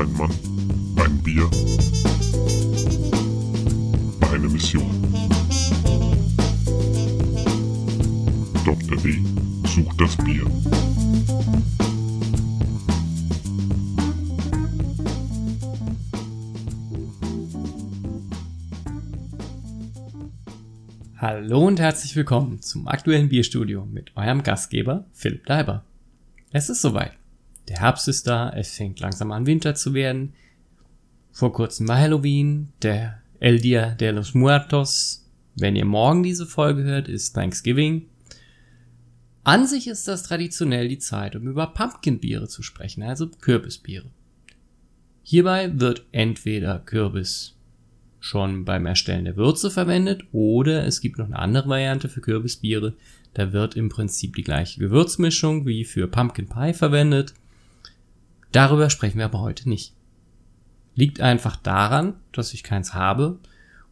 Ein Mann, ein Bier, eine Mission. Dr. D sucht das Bier. Hallo und herzlich willkommen zum aktuellen Bierstudio mit eurem Gastgeber Philipp Leiber. Es ist soweit. Der Herbst ist da, es fängt langsam an Winter zu werden. Vor kurzem war Halloween, der El Dia de los Muertos. Wenn ihr morgen diese Folge hört, ist Thanksgiving. An sich ist das traditionell die Zeit, um über Pumpkinbiere zu sprechen, also Kürbisbiere. Hierbei wird entweder Kürbis schon beim Erstellen der Würze verwendet oder es gibt noch eine andere Variante für Kürbisbiere. Da wird im Prinzip die gleiche Gewürzmischung wie für Pumpkin Pie verwendet. Darüber sprechen wir aber heute nicht. Liegt einfach daran, dass ich keins habe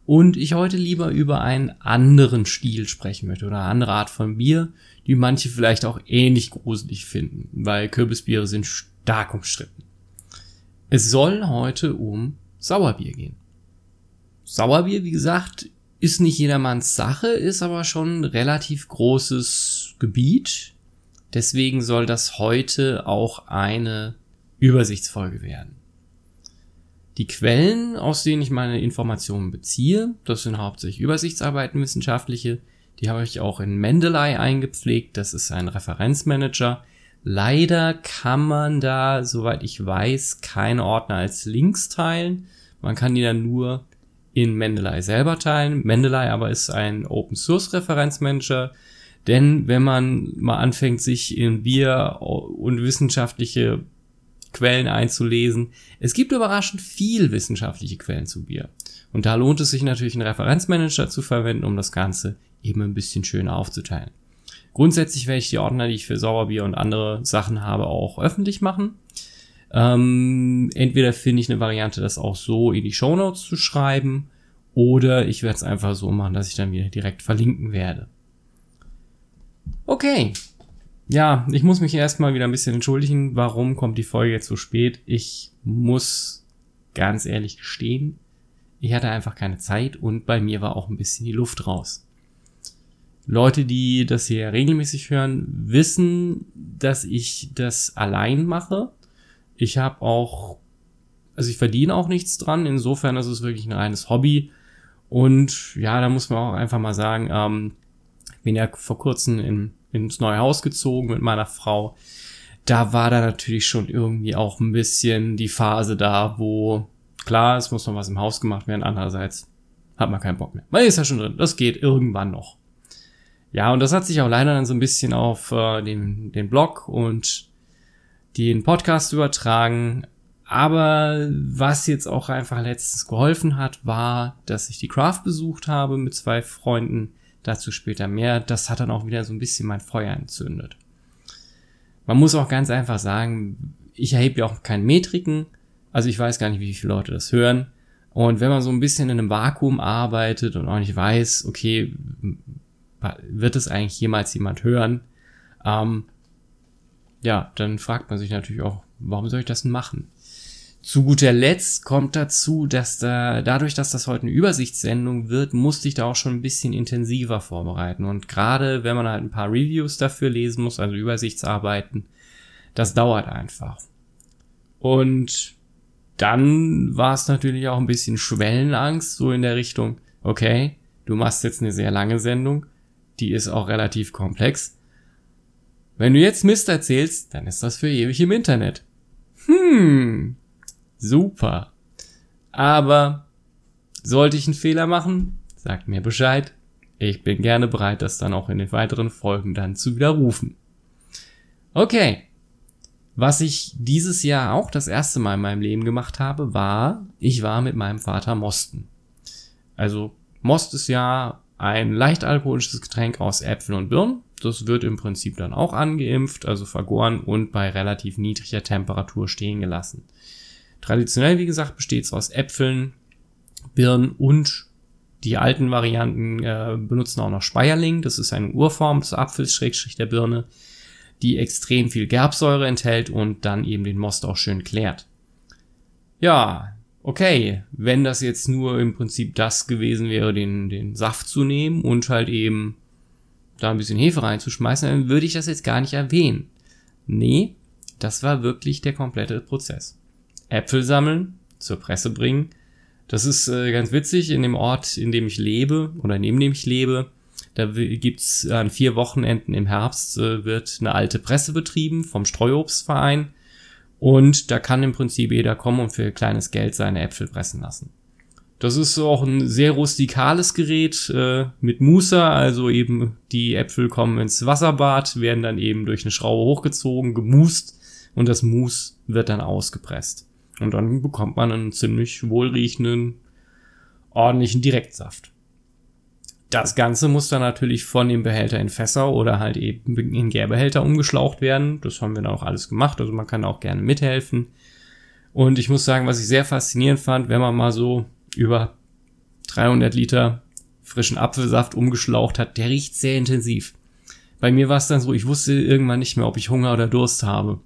und ich heute lieber über einen anderen Stil sprechen möchte oder eine andere Art von Bier, die manche vielleicht auch ähnlich gruselig finden, weil Kürbisbiere sind stark umstritten. Es soll heute um Sauerbier gehen. Sauerbier, wie gesagt, ist nicht jedermanns Sache, ist aber schon ein relativ großes Gebiet. Deswegen soll das heute auch eine Übersichtsfolge werden. Die Quellen, aus denen ich meine Informationen beziehe, das sind hauptsächlich Übersichtsarbeiten wissenschaftliche, die habe ich auch in Mendeley eingepflegt, das ist ein Referenzmanager. Leider kann man da, soweit ich weiß, keine Ordner als Links teilen. Man kann die dann nur in Mendeley selber teilen. Mendeley aber ist ein Open Source Referenzmanager, denn wenn man mal anfängt, sich in Bier und wissenschaftliche Quellen einzulesen. Es gibt überraschend viel wissenschaftliche Quellen zu Bier. Und da lohnt es sich natürlich, einen Referenzmanager zu verwenden, um das Ganze eben ein bisschen schöner aufzuteilen. Grundsätzlich werde ich die Ordner, die ich für Sauerbier und andere Sachen habe, auch öffentlich machen. Ähm, entweder finde ich eine Variante, das auch so in die Show Notes zu schreiben, oder ich werde es einfach so machen, dass ich dann wieder direkt verlinken werde. Okay, ja, ich muss mich erstmal wieder ein bisschen entschuldigen. Warum kommt die Folge jetzt so spät? Ich muss ganz ehrlich gestehen, ich hatte einfach keine Zeit und bei mir war auch ein bisschen die Luft raus. Leute, die das hier regelmäßig hören, wissen, dass ich das allein mache. Ich habe auch, also ich verdiene auch nichts dran. Insofern ist es wirklich ein reines Hobby. Und ja, da muss man auch einfach mal sagen, ähm, bin ja vor kurzem in ins neue Haus gezogen mit meiner Frau. Da war da natürlich schon irgendwie auch ein bisschen die Phase da, wo klar, es muss noch was im Haus gemacht werden, andererseits hat man keinen Bock mehr. Man ist ja schon drin, das geht irgendwann noch. Ja, und das hat sich auch leider dann so ein bisschen auf äh, den, den Blog und den Podcast übertragen. Aber was jetzt auch einfach letztens geholfen hat, war, dass ich die Craft besucht habe mit zwei Freunden Dazu später mehr. Das hat dann auch wieder so ein bisschen mein Feuer entzündet. Man muss auch ganz einfach sagen, ich erhebe ja auch keine Metriken. Also ich weiß gar nicht, wie viele Leute das hören. Und wenn man so ein bisschen in einem Vakuum arbeitet und auch nicht weiß, okay, wird es eigentlich jemals jemand hören? Ähm, ja, dann fragt man sich natürlich auch, warum soll ich das denn machen? Zu guter Letzt kommt dazu, dass da, dadurch, dass das heute eine Übersichtssendung wird, musste ich da auch schon ein bisschen intensiver vorbereiten. Und gerade wenn man halt ein paar Reviews dafür lesen muss, also Übersichtsarbeiten, das dauert einfach. Und dann war es natürlich auch ein bisschen Schwellenangst, so in der Richtung, okay, du machst jetzt eine sehr lange Sendung, die ist auch relativ komplex. Wenn du jetzt Mist erzählst, dann ist das für ewig im Internet. Hm, Super. Aber sollte ich einen Fehler machen, sagt mir Bescheid. Ich bin gerne bereit, das dann auch in den weiteren Folgen dann zu widerrufen. Okay. Was ich dieses Jahr auch das erste Mal in meinem Leben gemacht habe, war, ich war mit meinem Vater Mosten. Also Most ist ja ein leicht alkoholisches Getränk aus Äpfeln und Birnen. Das wird im Prinzip dann auch angeimpft, also vergoren und bei relativ niedriger Temperatur stehen gelassen. Traditionell, wie gesagt, besteht es aus Äpfeln, Birnen und die alten Varianten äh, benutzen auch noch Speierling. Das ist eine Urform des Apfels, Schrägstrich der Birne, die extrem viel Gerbsäure enthält und dann eben den Most auch schön klärt. Ja, okay, wenn das jetzt nur im Prinzip das gewesen wäre, den, den Saft zu nehmen und halt eben da ein bisschen Hefe reinzuschmeißen, dann würde ich das jetzt gar nicht erwähnen. Nee, das war wirklich der komplette Prozess. Äpfel sammeln, zur Presse bringen. Das ist äh, ganz witzig, in dem Ort, in dem ich lebe oder neben dem ich lebe, da gibt's an vier Wochenenden im Herbst äh, wird eine alte Presse betrieben vom Streuobstverein und da kann im Prinzip jeder kommen und für kleines Geld seine Äpfel pressen lassen. Das ist auch ein sehr rustikales Gerät äh, mit Musa, also eben die Äpfel kommen ins Wasserbad, werden dann eben durch eine Schraube hochgezogen, gemust und das Mus wird dann ausgepresst. Und dann bekommt man einen ziemlich wohlriechenden, ordentlichen Direktsaft. Das Ganze muss dann natürlich von dem Behälter in Fässer oder halt eben in Gärbehälter umgeschlaucht werden. Das haben wir dann auch alles gemacht. Also man kann auch gerne mithelfen. Und ich muss sagen, was ich sehr faszinierend fand, wenn man mal so über 300 Liter frischen Apfelsaft umgeschlaucht hat, der riecht sehr intensiv. Bei mir war es dann so, ich wusste irgendwann nicht mehr, ob ich Hunger oder Durst habe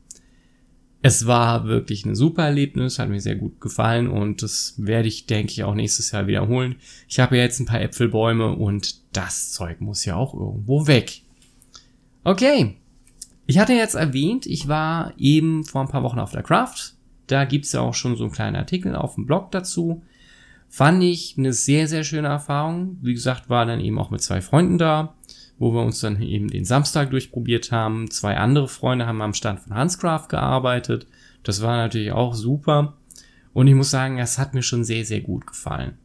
es war wirklich ein super Erlebnis, hat mir sehr gut gefallen und das werde ich, denke ich, auch nächstes Jahr wiederholen. Ich habe ja jetzt ein paar Äpfelbäume und das Zeug muss ja auch irgendwo weg. Okay. Ich hatte jetzt erwähnt, ich war eben vor ein paar Wochen auf der Craft. Da gibt's ja auch schon so einen kleinen Artikel auf dem Blog dazu. Fand ich eine sehr, sehr schöne Erfahrung. Wie gesagt, war dann eben auch mit zwei Freunden da wo wir uns dann eben den Samstag durchprobiert haben. Zwei andere Freunde haben am Stand von Hanscraft gearbeitet. Das war natürlich auch super. Und ich muss sagen, es hat mir schon sehr, sehr gut gefallen.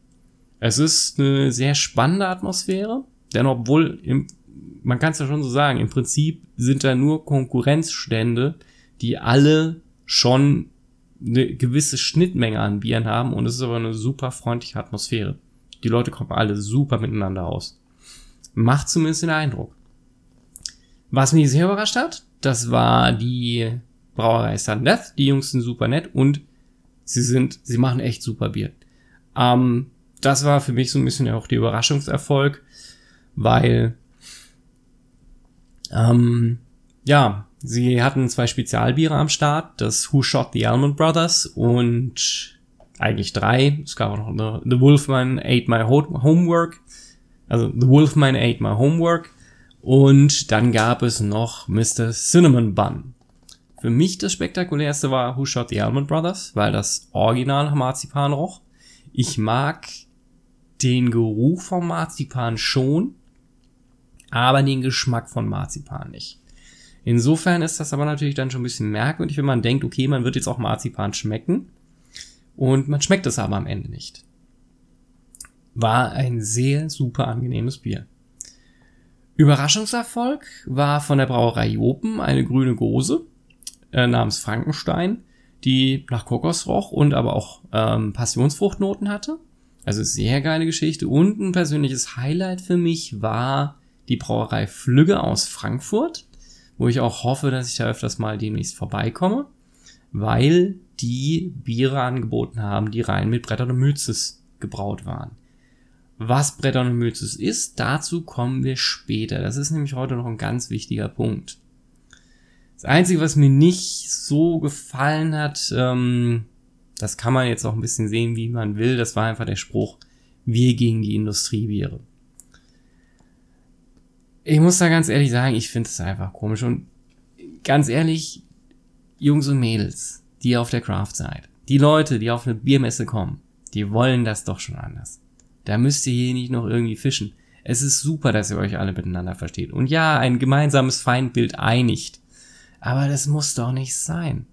Es ist eine sehr spannende Atmosphäre, denn obwohl, im, man kann es ja schon so sagen, im Prinzip sind da nur Konkurrenzstände, die alle schon eine gewisse Schnittmenge an Bieren haben und es ist aber eine super freundliche Atmosphäre. Die Leute kommen alle super miteinander aus. Macht zumindest den Eindruck. Was mich sehr überrascht hat, das war die Brauerei Sun Death. Die Jungs sind super nett und sie sind, sie machen echt super Bier. Ähm, das war für mich so ein bisschen auch der Überraschungserfolg, weil, ähm, ja, sie hatten zwei Spezialbiere am Start, das Who Shot the Almond Brothers und eigentlich drei. Es gab auch noch The Wolfman Ate My Homework also The Wolfman Ate My Homework. Und dann gab es noch Mr. Cinnamon Bun. Für mich das spektakulärste war Who Shot the Almond Brothers, weil das Original Marzipan roch. Ich mag den Geruch vom Marzipan schon, aber den Geschmack von Marzipan nicht. Insofern ist das aber natürlich dann schon ein bisschen merkwürdig, wenn man denkt, okay, man wird jetzt auch Marzipan schmecken und man schmeckt es aber am Ende nicht war ein sehr super angenehmes Bier. Überraschungserfolg war von der Brauerei Jopen eine grüne Gose äh, namens Frankenstein, die nach Kokos roch und aber auch ähm, Passionsfruchtnoten hatte. Also sehr geile Geschichte. Und ein persönliches Highlight für mich war die Brauerei Flügge aus Frankfurt, wo ich auch hoffe, dass ich da öfters mal demnächst vorbeikomme, weil die Biere angeboten haben, die rein mit Bretter und Mützes gebraut waren. Was Brettanomyces ist, dazu kommen wir später. Das ist nämlich heute noch ein ganz wichtiger Punkt. Das Einzige, was mir nicht so gefallen hat, ähm, das kann man jetzt auch ein bisschen sehen, wie man will, das war einfach der Spruch, wir gegen die Industrie. Ich muss da ganz ehrlich sagen, ich finde es einfach komisch und ganz ehrlich, Jungs und Mädels, die auf der Craft seid, die Leute, die auf eine Biermesse kommen, die wollen das doch schon anders. Da müsst ihr hier nicht noch irgendwie fischen. Es ist super, dass ihr euch alle miteinander versteht. Und ja, ein gemeinsames Feindbild einigt. Aber das muss doch nicht sein.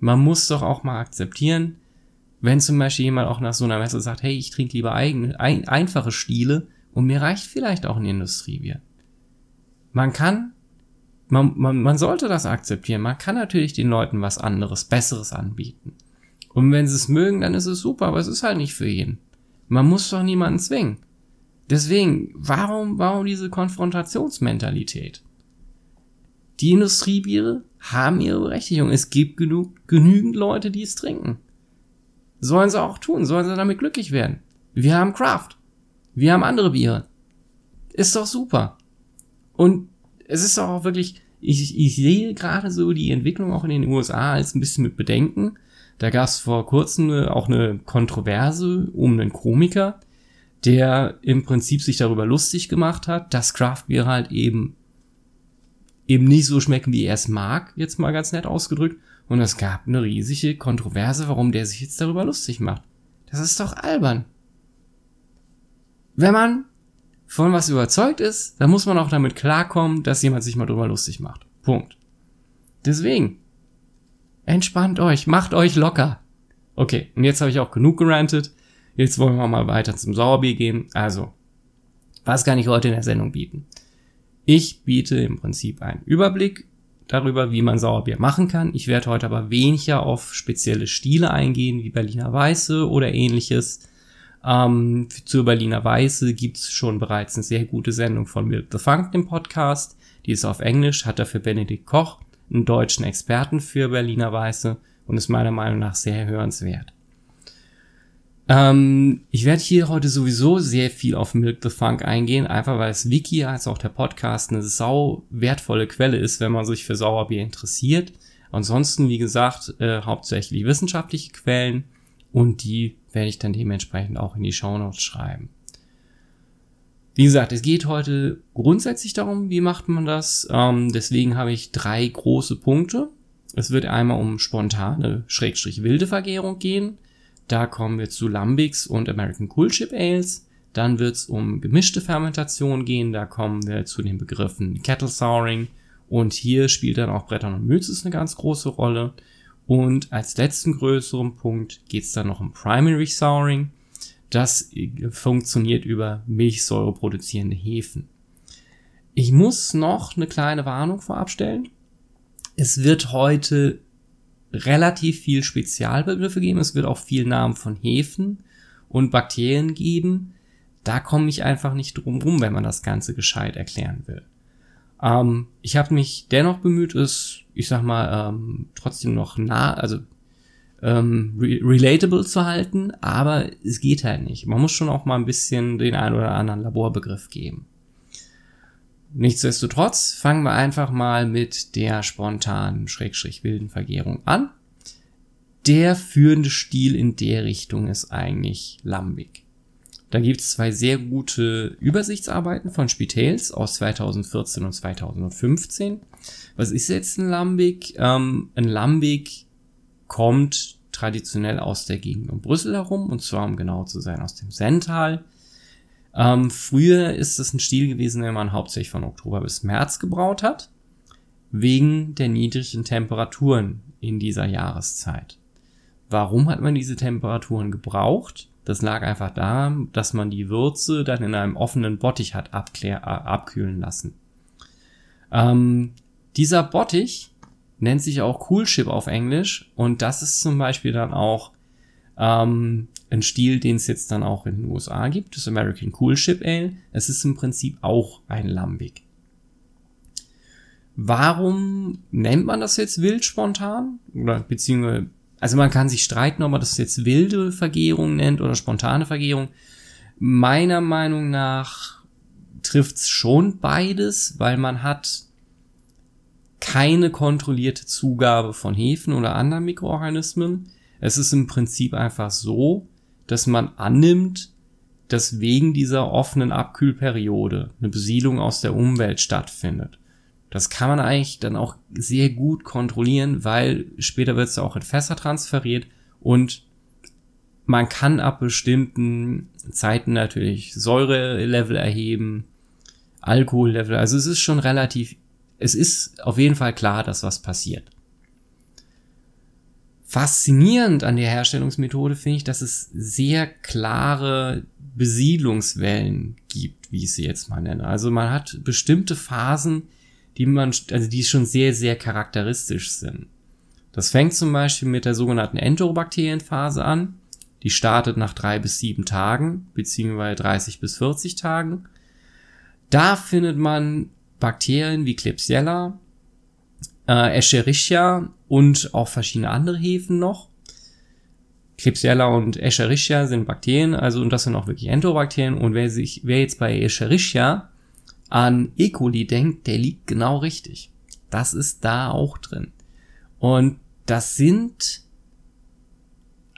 Man muss doch auch mal akzeptieren, wenn zum Beispiel jemand auch nach so einer Messe sagt, hey, ich trinke lieber eigene, ein, einfache Stiele und mir reicht vielleicht auch ein Industriebier. Man kann, man, man, man sollte das akzeptieren. Man kann natürlich den Leuten was anderes, Besseres anbieten. Und wenn sie es mögen, dann ist es super, aber es ist halt nicht für jeden. Man muss doch niemanden zwingen. Deswegen, warum, warum diese Konfrontationsmentalität? Die Industriebiere haben ihre Berechtigung. Es gibt genug, genügend Leute, die es trinken. Sollen sie auch tun, sollen sie damit glücklich werden. Wir haben Craft. Wir haben andere Biere. Ist doch super. Und es ist doch auch wirklich, ich, ich sehe gerade so die Entwicklung auch in den USA als ein bisschen mit Bedenken. Da gab es vor kurzem auch eine Kontroverse um einen Komiker, der im Prinzip sich darüber lustig gemacht hat, dass Craft Beer halt eben eben nicht so schmecken, wie er es mag, jetzt mal ganz nett ausgedrückt. Und es gab eine riesige Kontroverse, warum der sich jetzt darüber lustig macht. Das ist doch albern. Wenn man von was überzeugt ist, dann muss man auch damit klarkommen, dass jemand sich mal drüber lustig macht. Punkt. Deswegen, entspannt euch, macht euch locker. Okay, und jetzt habe ich auch genug gerantet. Jetzt wollen wir mal weiter zum Sauerbier gehen. Also, was kann ich heute in der Sendung bieten? Ich biete im Prinzip einen Überblick darüber, wie man Sauerbier machen kann. Ich werde heute aber weniger auf spezielle Stile eingehen, wie Berliner Weiße oder ähnliches. Ähm, zur Berliner Weiße gibt's schon bereits eine sehr gute Sendung von Milk the Funk, dem Podcast. Die ist auf Englisch, hat dafür Benedikt Koch, einen deutschen Experten für Berliner Weiße und ist meiner Meinung nach sehr hörenswert. Ähm, ich werde hier heute sowieso sehr viel auf Milk the Funk eingehen, einfach weil das Wiki als auch der Podcast eine sau wertvolle Quelle ist, wenn man sich für Sauerbier interessiert. Ansonsten, wie gesagt, äh, hauptsächlich wissenschaftliche Quellen und die werde ich dann dementsprechend auch in die Shownotes schreiben. Wie gesagt, es geht heute grundsätzlich darum, wie macht man das. Ähm, deswegen habe ich drei große Punkte. Es wird einmal um spontane, schrägstrich wilde Vergärung gehen. Da kommen wir zu Lambics und American Cool Chip Ales. Dann wird es um gemischte Fermentation gehen. Da kommen wir zu den Begriffen Kettle Souring. Und hier spielt dann auch Brettern und Mützes eine ganz große Rolle. Und als letzten größeren Punkt geht es dann noch um Primary Souring. Das funktioniert über Milchsäure produzierende Hefen. Ich muss noch eine kleine Warnung vorab stellen. Es wird heute relativ viel Spezialbegriffe geben. Es wird auch viel Namen von Hefen und Bakterien geben. Da komme ich einfach nicht drum rum, wenn man das Ganze gescheit erklären will. Ähm, ich habe mich dennoch bemüht, es, ich sag mal, ähm, trotzdem noch nah, also ähm, re relatable zu halten, aber es geht halt nicht. Man muss schon auch mal ein bisschen den einen oder anderen Laborbegriff geben. Nichtsdestotrotz fangen wir einfach mal mit der spontanen, schrägstrich wilden Vergärung an. Der führende Stil in der Richtung ist eigentlich Lambic. Da gibt's zwei sehr gute Übersichtsarbeiten von Spitales aus 2014 und 2015. Was ist jetzt ein Lambic? Ähm, ein Lambic kommt traditionell aus der Gegend um Brüssel herum, und zwar um genau zu sein aus dem Sental. Ähm, früher ist es ein Stil gewesen, den man hauptsächlich von Oktober bis März gebraut hat, wegen der niedrigen Temperaturen in dieser Jahreszeit. Warum hat man diese Temperaturen gebraucht? Das lag einfach daran, dass man die Würze dann in einem offenen Bottich hat abklär, äh, abkühlen lassen. Ähm, dieser Bottich nennt sich auch Coolship auf Englisch und das ist zum Beispiel dann auch ähm, ein Stil, den es jetzt dann auch in den USA gibt, das American Cool Ship Ale. Es ist im Prinzip auch ein Lambic. Warum nennt man das jetzt wild spontan? Oder beziehungsweise, also man kann sich streiten, ob man das jetzt wilde Vergärung nennt oder spontane Vergärung. Meiner Meinung nach trifft's schon beides, weil man hat keine kontrollierte Zugabe von Hefen oder anderen Mikroorganismen. Es ist im Prinzip einfach so, dass man annimmt, dass wegen dieser offenen Abkühlperiode eine Besiedlung aus der Umwelt stattfindet. Das kann man eigentlich dann auch sehr gut kontrollieren, weil später wird es auch in Fässer transferiert und man kann ab bestimmten Zeiten natürlich Säurelevel erheben, Alkohollevel. Also es ist schon relativ, es ist auf jeden Fall klar, dass was passiert. Faszinierend an der Herstellungsmethode finde ich, dass es sehr klare Besiedlungswellen gibt, wie ich sie jetzt mal nenne. Also man hat bestimmte Phasen, die man, also die schon sehr, sehr charakteristisch sind. Das fängt zum Beispiel mit der sogenannten Enterobakterienphase an. Die startet nach drei bis sieben Tagen, beziehungsweise 30 bis 40 Tagen. Da findet man Bakterien wie Klebsiella, äh, Escherichia und auch verschiedene andere Hefen noch. Klebsiella und Escherichia sind Bakterien, also und das sind auch wirklich Enterobakterien. Und wer sich, wer jetzt bei Escherichia an E. coli denkt, der liegt genau richtig. Das ist da auch drin. Und das sind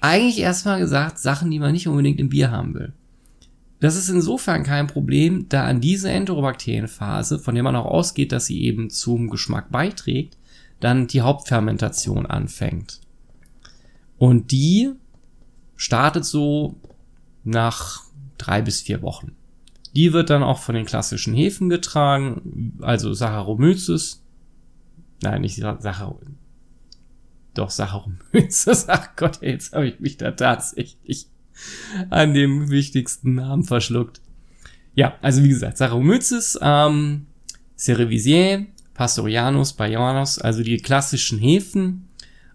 eigentlich erstmal gesagt Sachen, die man nicht unbedingt im Bier haben will. Das ist insofern kein Problem, da an diese Enterobakterienphase, von der man auch ausgeht, dass sie eben zum Geschmack beiträgt, dann die Hauptfermentation anfängt. Und die startet so nach drei bis vier Wochen. Die wird dann auch von den klassischen Hefen getragen, also Saccharomyces. Nein, nicht Saccharomyces. Doch Saccharomyces. Ach Gott, jetzt habe ich mich da tatsächlich an dem wichtigsten Namen verschluckt. Ja, also wie gesagt, Saccharomyces, ähm, Cerevisier, Pastorianus, Bayanus, also die klassischen Hefen,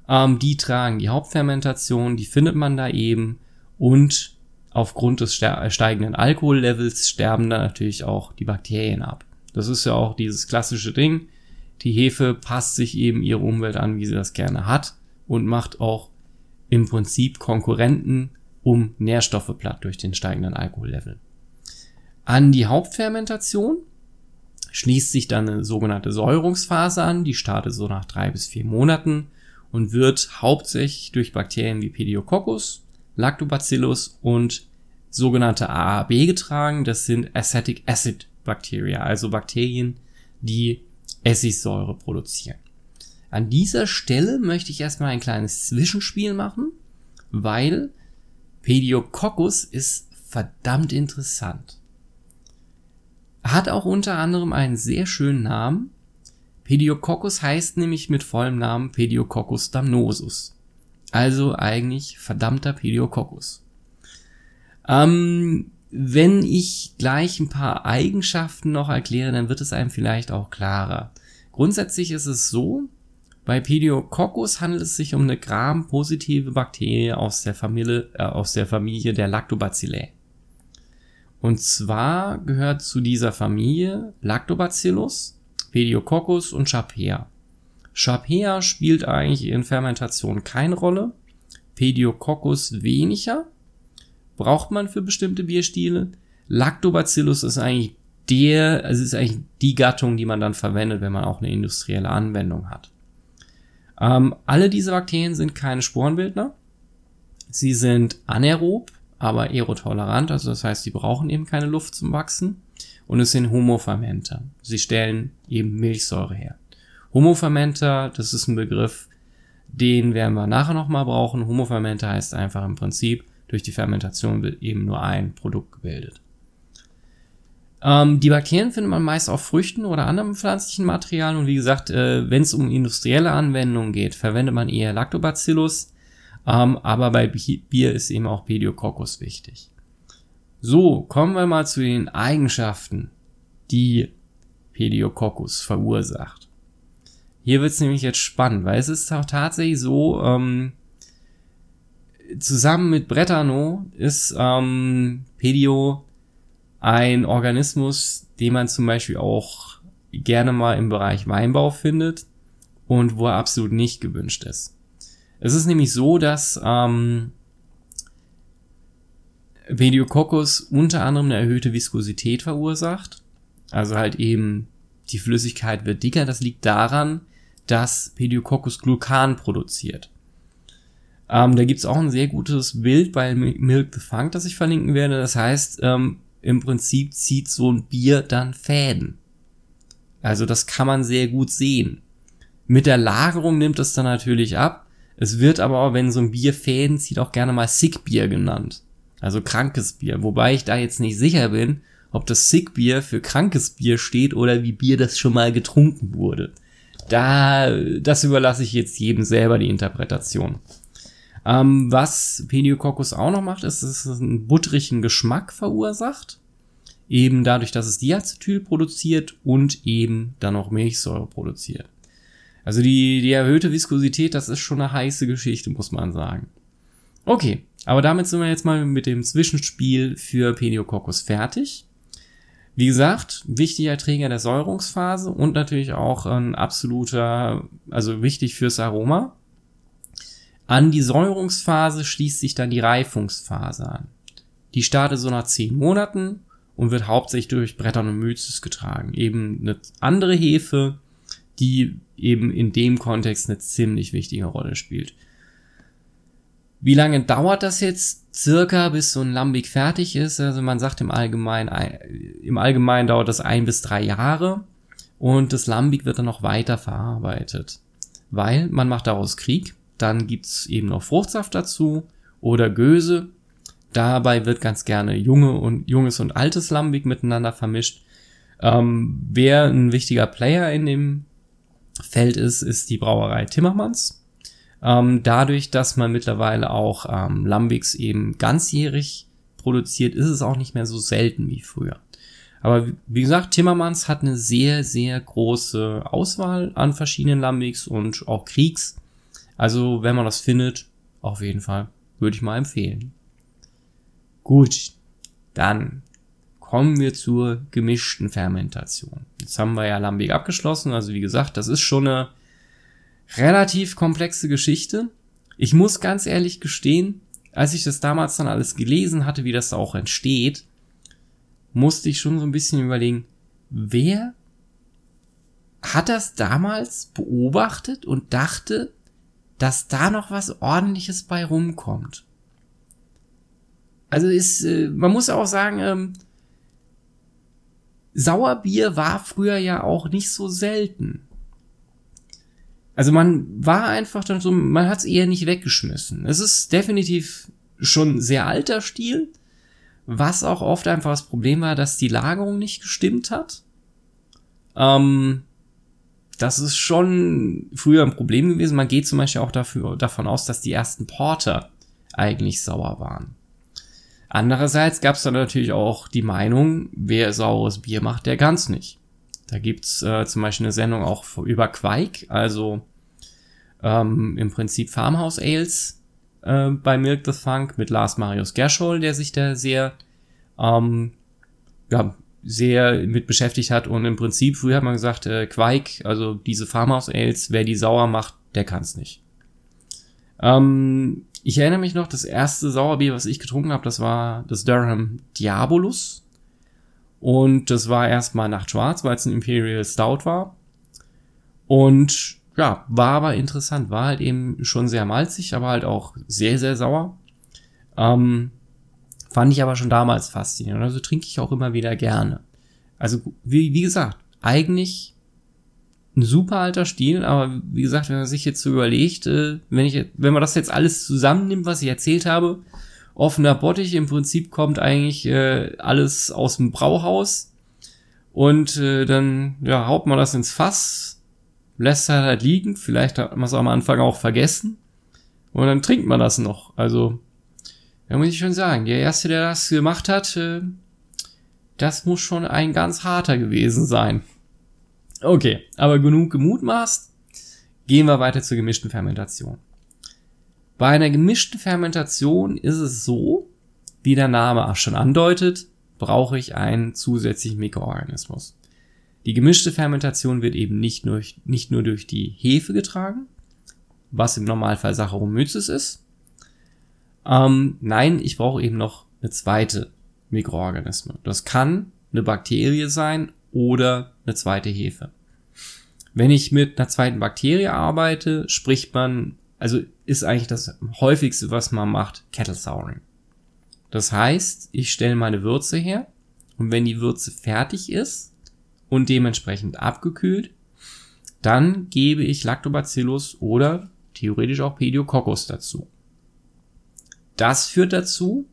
ähm, die tragen die Hauptfermentation, die findet man da eben und aufgrund des steigenden Alkohollevels sterben dann natürlich auch die Bakterien ab. Das ist ja auch dieses klassische Ding. Die Hefe passt sich eben ihre Umwelt an, wie sie das gerne hat und macht auch im Prinzip Konkurrenten um Nährstoffe platt durch den steigenden Alkohollevel. An die Hauptfermentation schließt sich dann eine sogenannte Säurungsphase an, die startet so nach drei bis vier Monaten und wird hauptsächlich durch Bakterien wie Pediococcus, Lactobacillus und sogenannte AAB getragen. Das sind Acetic Acid Bacteria, also Bakterien, die Essigsäure produzieren. An dieser Stelle möchte ich erstmal ein kleines Zwischenspiel machen, weil Pediococcus ist verdammt interessant. Hat auch unter anderem einen sehr schönen Namen. Pediococcus heißt nämlich mit vollem Namen Pediococcus damnosus. Also eigentlich verdammter Pediococcus. Ähm, wenn ich gleich ein paar Eigenschaften noch erkläre, dann wird es einem vielleicht auch klarer. Grundsätzlich ist es so, bei Pediococcus handelt es sich um eine Gram-positive Bakterie aus der Familie, äh, aus der Familie der Lactobacilläe. Und zwar gehört zu dieser Familie Lactobacillus, Pediococcus und Chapea. Chapea spielt eigentlich in Fermentation keine Rolle, Pediococcus weniger, braucht man für bestimmte Bierstile. Lactobacillus ist eigentlich der, also ist eigentlich die Gattung, die man dann verwendet, wenn man auch eine industrielle Anwendung hat. Ähm, alle diese Bakterien sind keine Sporenbildner. Sie sind anaerob, aber aerotolerant, also das heißt, sie brauchen eben keine Luft zum Wachsen. Und es sind Homofermenter. Sie stellen eben Milchsäure her. Homofermenter, das ist ein Begriff, den werden wir nachher nochmal brauchen. Homofermenter heißt einfach im Prinzip, durch die Fermentation wird eben nur ein Produkt gebildet. Ähm, die Bakterien findet man meist auf Früchten oder anderem pflanzlichen Material und wie gesagt, äh, wenn es um industrielle Anwendungen geht, verwendet man eher Lactobacillus, ähm, aber bei Bier ist eben auch Pediococcus wichtig. So, kommen wir mal zu den Eigenschaften, die Pediococcus verursacht. Hier wird es nämlich jetzt spannend, weil es ist auch tatsächlich so, ähm, zusammen mit Bretano ist ähm, Pedio ein Organismus, den man zum Beispiel auch gerne mal im Bereich Weinbau findet und wo er absolut nicht gewünscht ist. Es ist nämlich so, dass ähm, Pediococcus unter anderem eine erhöhte Viskosität verursacht. Also halt eben die Flüssigkeit wird dicker. Das liegt daran, dass Pediococcus Glucan produziert. Ähm, da gibt's auch ein sehr gutes Bild bei Milk the Funk, das ich verlinken werde. Das heißt, ähm, im Prinzip zieht so ein Bier dann Fäden. Also das kann man sehr gut sehen. Mit der Lagerung nimmt es dann natürlich ab. Es wird aber auch, wenn so ein Bier Fäden zieht, auch gerne mal Sick Bier genannt. Also krankes Bier. Wobei ich da jetzt nicht sicher bin, ob das Sick Bier für krankes Bier steht oder wie Bier das schon mal getrunken wurde. Da, das überlasse ich jetzt jedem selber die Interpretation. Ähm, was Pediococcus auch noch macht, ist, dass es einen butterigen Geschmack verursacht. Eben dadurch, dass es Diacetyl produziert und eben dann noch Milchsäure produziert. Also die, die erhöhte Viskosität, das ist schon eine heiße Geschichte, muss man sagen. Okay, aber damit sind wir jetzt mal mit dem Zwischenspiel für Pediococcus fertig. Wie gesagt, wichtiger Träger der Säurungsphase und natürlich auch ein absoluter, also wichtig fürs Aroma. An die Säurungsphase schließt sich dann die Reifungsphase an. Die startet so nach zehn Monaten und wird hauptsächlich durch Brettanomyces getragen. Eben eine andere Hefe, die eben in dem Kontext eine ziemlich wichtige Rolle spielt. Wie lange dauert das jetzt circa, bis so ein Lambic fertig ist? Also man sagt im Allgemeinen, im Allgemeinen dauert das ein bis drei Jahre und das Lambic wird dann noch weiter verarbeitet, weil man macht daraus Krieg, dann gibt's eben noch Fruchtsaft dazu oder Göse. Dabei wird ganz gerne junge und junges und altes Lambic miteinander vermischt. Ähm, wer ein wichtiger Player in dem Feld ist, ist die Brauerei Timmermans. Ähm, dadurch, dass man mittlerweile auch ähm, Lambics eben ganzjährig produziert, ist es auch nicht mehr so selten wie früher. Aber wie gesagt, Timmermans hat eine sehr, sehr große Auswahl an verschiedenen Lambics und auch Kriegs. Also, wenn man das findet, auf jeden Fall würde ich mal empfehlen. Gut, dann kommen wir zur gemischten Fermentation. Jetzt haben wir ja Lambic abgeschlossen, also wie gesagt, das ist schon eine relativ komplexe Geschichte. Ich muss ganz ehrlich gestehen, als ich das damals dann alles gelesen hatte, wie das da auch entsteht, musste ich schon so ein bisschen überlegen, wer hat das damals beobachtet und dachte, dass da noch was ordentliches bei rumkommt. Also ist, äh, man muss auch sagen, ähm, Sauerbier war früher ja auch nicht so selten. Also man war einfach dann so, man hat es eher nicht weggeschmissen. Es ist definitiv schon sehr alter Stil, was auch oft einfach das Problem war, dass die Lagerung nicht gestimmt hat. Ähm, das ist schon früher ein Problem gewesen. Man geht zum Beispiel auch dafür, davon aus, dass die ersten Porter eigentlich sauer waren. Andererseits gab es dann natürlich auch die Meinung, wer saures Bier macht, der ganz nicht. Da gibt's äh, zum Beispiel eine Sendung auch über Quake, also ähm, im Prinzip Farmhouse Ales äh, bei Milk the Funk mit Lars Marius Gerschol, der sich da sehr, ähm, ja, sehr mit beschäftigt hat. Und im Prinzip, früher hat man gesagt, äh, Quake, also diese Farmhouse Ales, wer die sauer macht, der kann's nicht. Ähm, ich erinnere mich noch, das erste Sauerbier, was ich getrunken habe, das war das Durham Diabolus. Und das war erstmal Nachtschwarz, weil es ein Imperial Stout war. Und ja, war aber interessant, war halt eben schon sehr malzig, aber halt auch sehr, sehr sauer. Ähm, fand ich aber schon damals faszinierend. Also trinke ich auch immer wieder gerne. Also, wie, wie gesagt, eigentlich ein super alter Stil, aber wie gesagt, wenn man sich jetzt so überlegt, äh, wenn ich, wenn man das jetzt alles zusammennimmt, was ich erzählt habe, offener Bottich, im Prinzip kommt eigentlich äh, alles aus dem Brauhaus und äh, dann ja, haut man das ins Fass, lässt halt, halt liegen, vielleicht hat man es am Anfang auch vergessen und dann trinkt man das noch. Also, da muss ich schon sagen, der Erste, der das gemacht hat, äh, das muss schon ein ganz harter gewesen sein. Okay, aber genug gemutmaßt. Gehen wir weiter zur gemischten Fermentation. Bei einer gemischten Fermentation ist es so, wie der Name auch schon andeutet, brauche ich einen zusätzlichen Mikroorganismus. Die gemischte Fermentation wird eben nicht nur, nicht nur durch die Hefe getragen, was im Normalfall Saccharomyces ist. Ähm, nein, ich brauche eben noch eine zweite Mikroorganismus. Das kann eine Bakterie sein oder eine zweite Hefe. Wenn ich mit einer zweiten Bakterie arbeite, spricht man, also ist eigentlich das häufigste, was man macht, Kettle Souring. Das heißt, ich stelle meine Würze her und wenn die Würze fertig ist und dementsprechend abgekühlt, dann gebe ich Lactobacillus oder theoretisch auch Pediococcus dazu. Das führt dazu,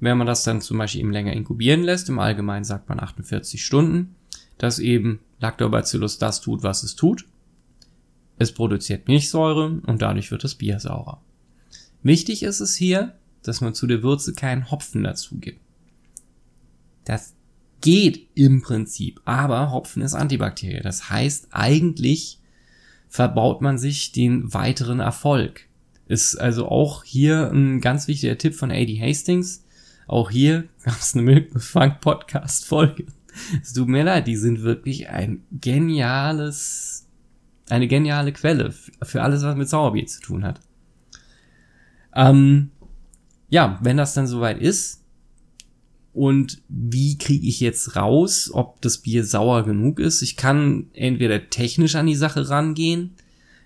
wenn man das dann zum Beispiel eben länger inkubieren lässt, im Allgemeinen sagt man 48 Stunden, dass eben Lactobacillus das tut, was es tut. Es produziert Milchsäure und dadurch wird das Bier saurer. Wichtig ist es hier, dass man zu der Würze keinen Hopfen dazu gibt. Das geht im Prinzip, aber Hopfen ist Antibakteriell. Das heißt, eigentlich verbaut man sich den weiteren Erfolg. Ist also auch hier ein ganz wichtiger Tipp von AD Hastings. Auch hier gab es eine Milk Funk Podcast Folge es tut mir leid, die sind wirklich ein geniales, eine geniale Quelle für alles, was mit Sauerbier zu tun hat. Ähm, ja, wenn das dann soweit ist Und wie kriege ich jetzt raus, ob das Bier sauer genug ist? Ich kann entweder technisch an die Sache rangehen,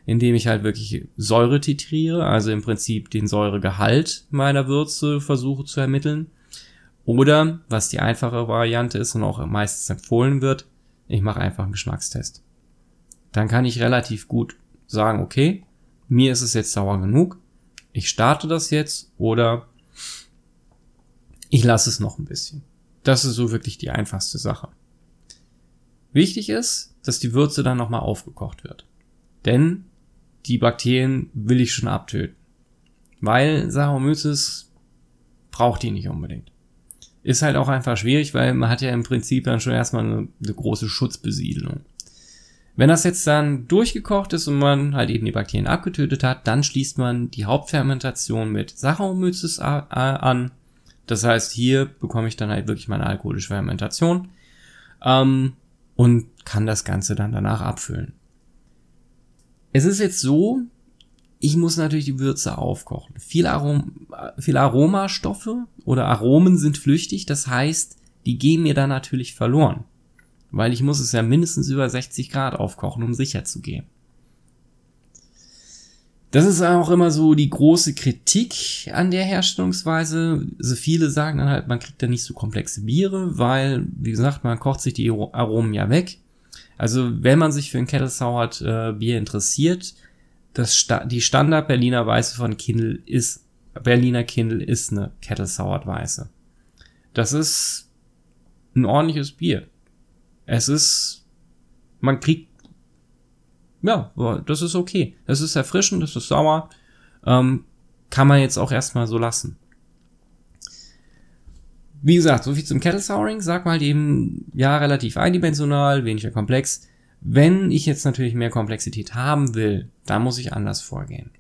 indem ich halt wirklich Säure titriere, also im Prinzip den Säuregehalt meiner Würze versuche zu ermitteln. Oder, was die einfache Variante ist und auch meistens empfohlen wird, ich mache einfach einen Geschmackstest. Dann kann ich relativ gut sagen, okay, mir ist es jetzt sauer genug, ich starte das jetzt oder ich lasse es noch ein bisschen. Das ist so wirklich die einfachste Sache. Wichtig ist, dass die Würze dann nochmal aufgekocht wird. Denn die Bakterien will ich schon abtöten. Weil Saccharomyces braucht die nicht unbedingt. Ist halt auch einfach schwierig, weil man hat ja im Prinzip dann schon erstmal eine, eine große Schutzbesiedlung. Wenn das jetzt dann durchgekocht ist und man halt eben die Bakterien abgetötet hat, dann schließt man die Hauptfermentation mit Saccharomyces an. Das heißt, hier bekomme ich dann halt wirklich meine alkoholische Fermentation ähm, und kann das Ganze dann danach abfüllen. Es ist jetzt so, ich muss natürlich die Würze aufkochen. Viel, Arom viel Aromastoffe oder Aromen sind flüchtig, das heißt, die gehen mir dann natürlich verloren. Weil ich muss es ja mindestens über 60 Grad aufkochen, um sicher zu gehen. Das ist auch immer so die große Kritik an der Herstellungsweise. So viele sagen dann halt, man kriegt da nicht so komplexe Biere, weil, wie gesagt, man kocht sich die Aromen ja weg. Also wenn man sich für ein Kettle Soured äh, Bier interessiert, das Sta die Standard Berliner Weiße von Kindle ist Berliner Kindle ist eine Kettle Soured Weiße. Das ist ein ordentliches Bier. Es ist man kriegt ja, das ist okay. Das ist erfrischend, das ist sauer. Ähm, kann man jetzt auch erstmal so lassen. Wie gesagt, so viel zum Kettle Souring. Sag mal eben, ja, relativ eindimensional, weniger komplex. Wenn ich jetzt natürlich mehr Komplexität haben will, dann muss ich anders vorgehen.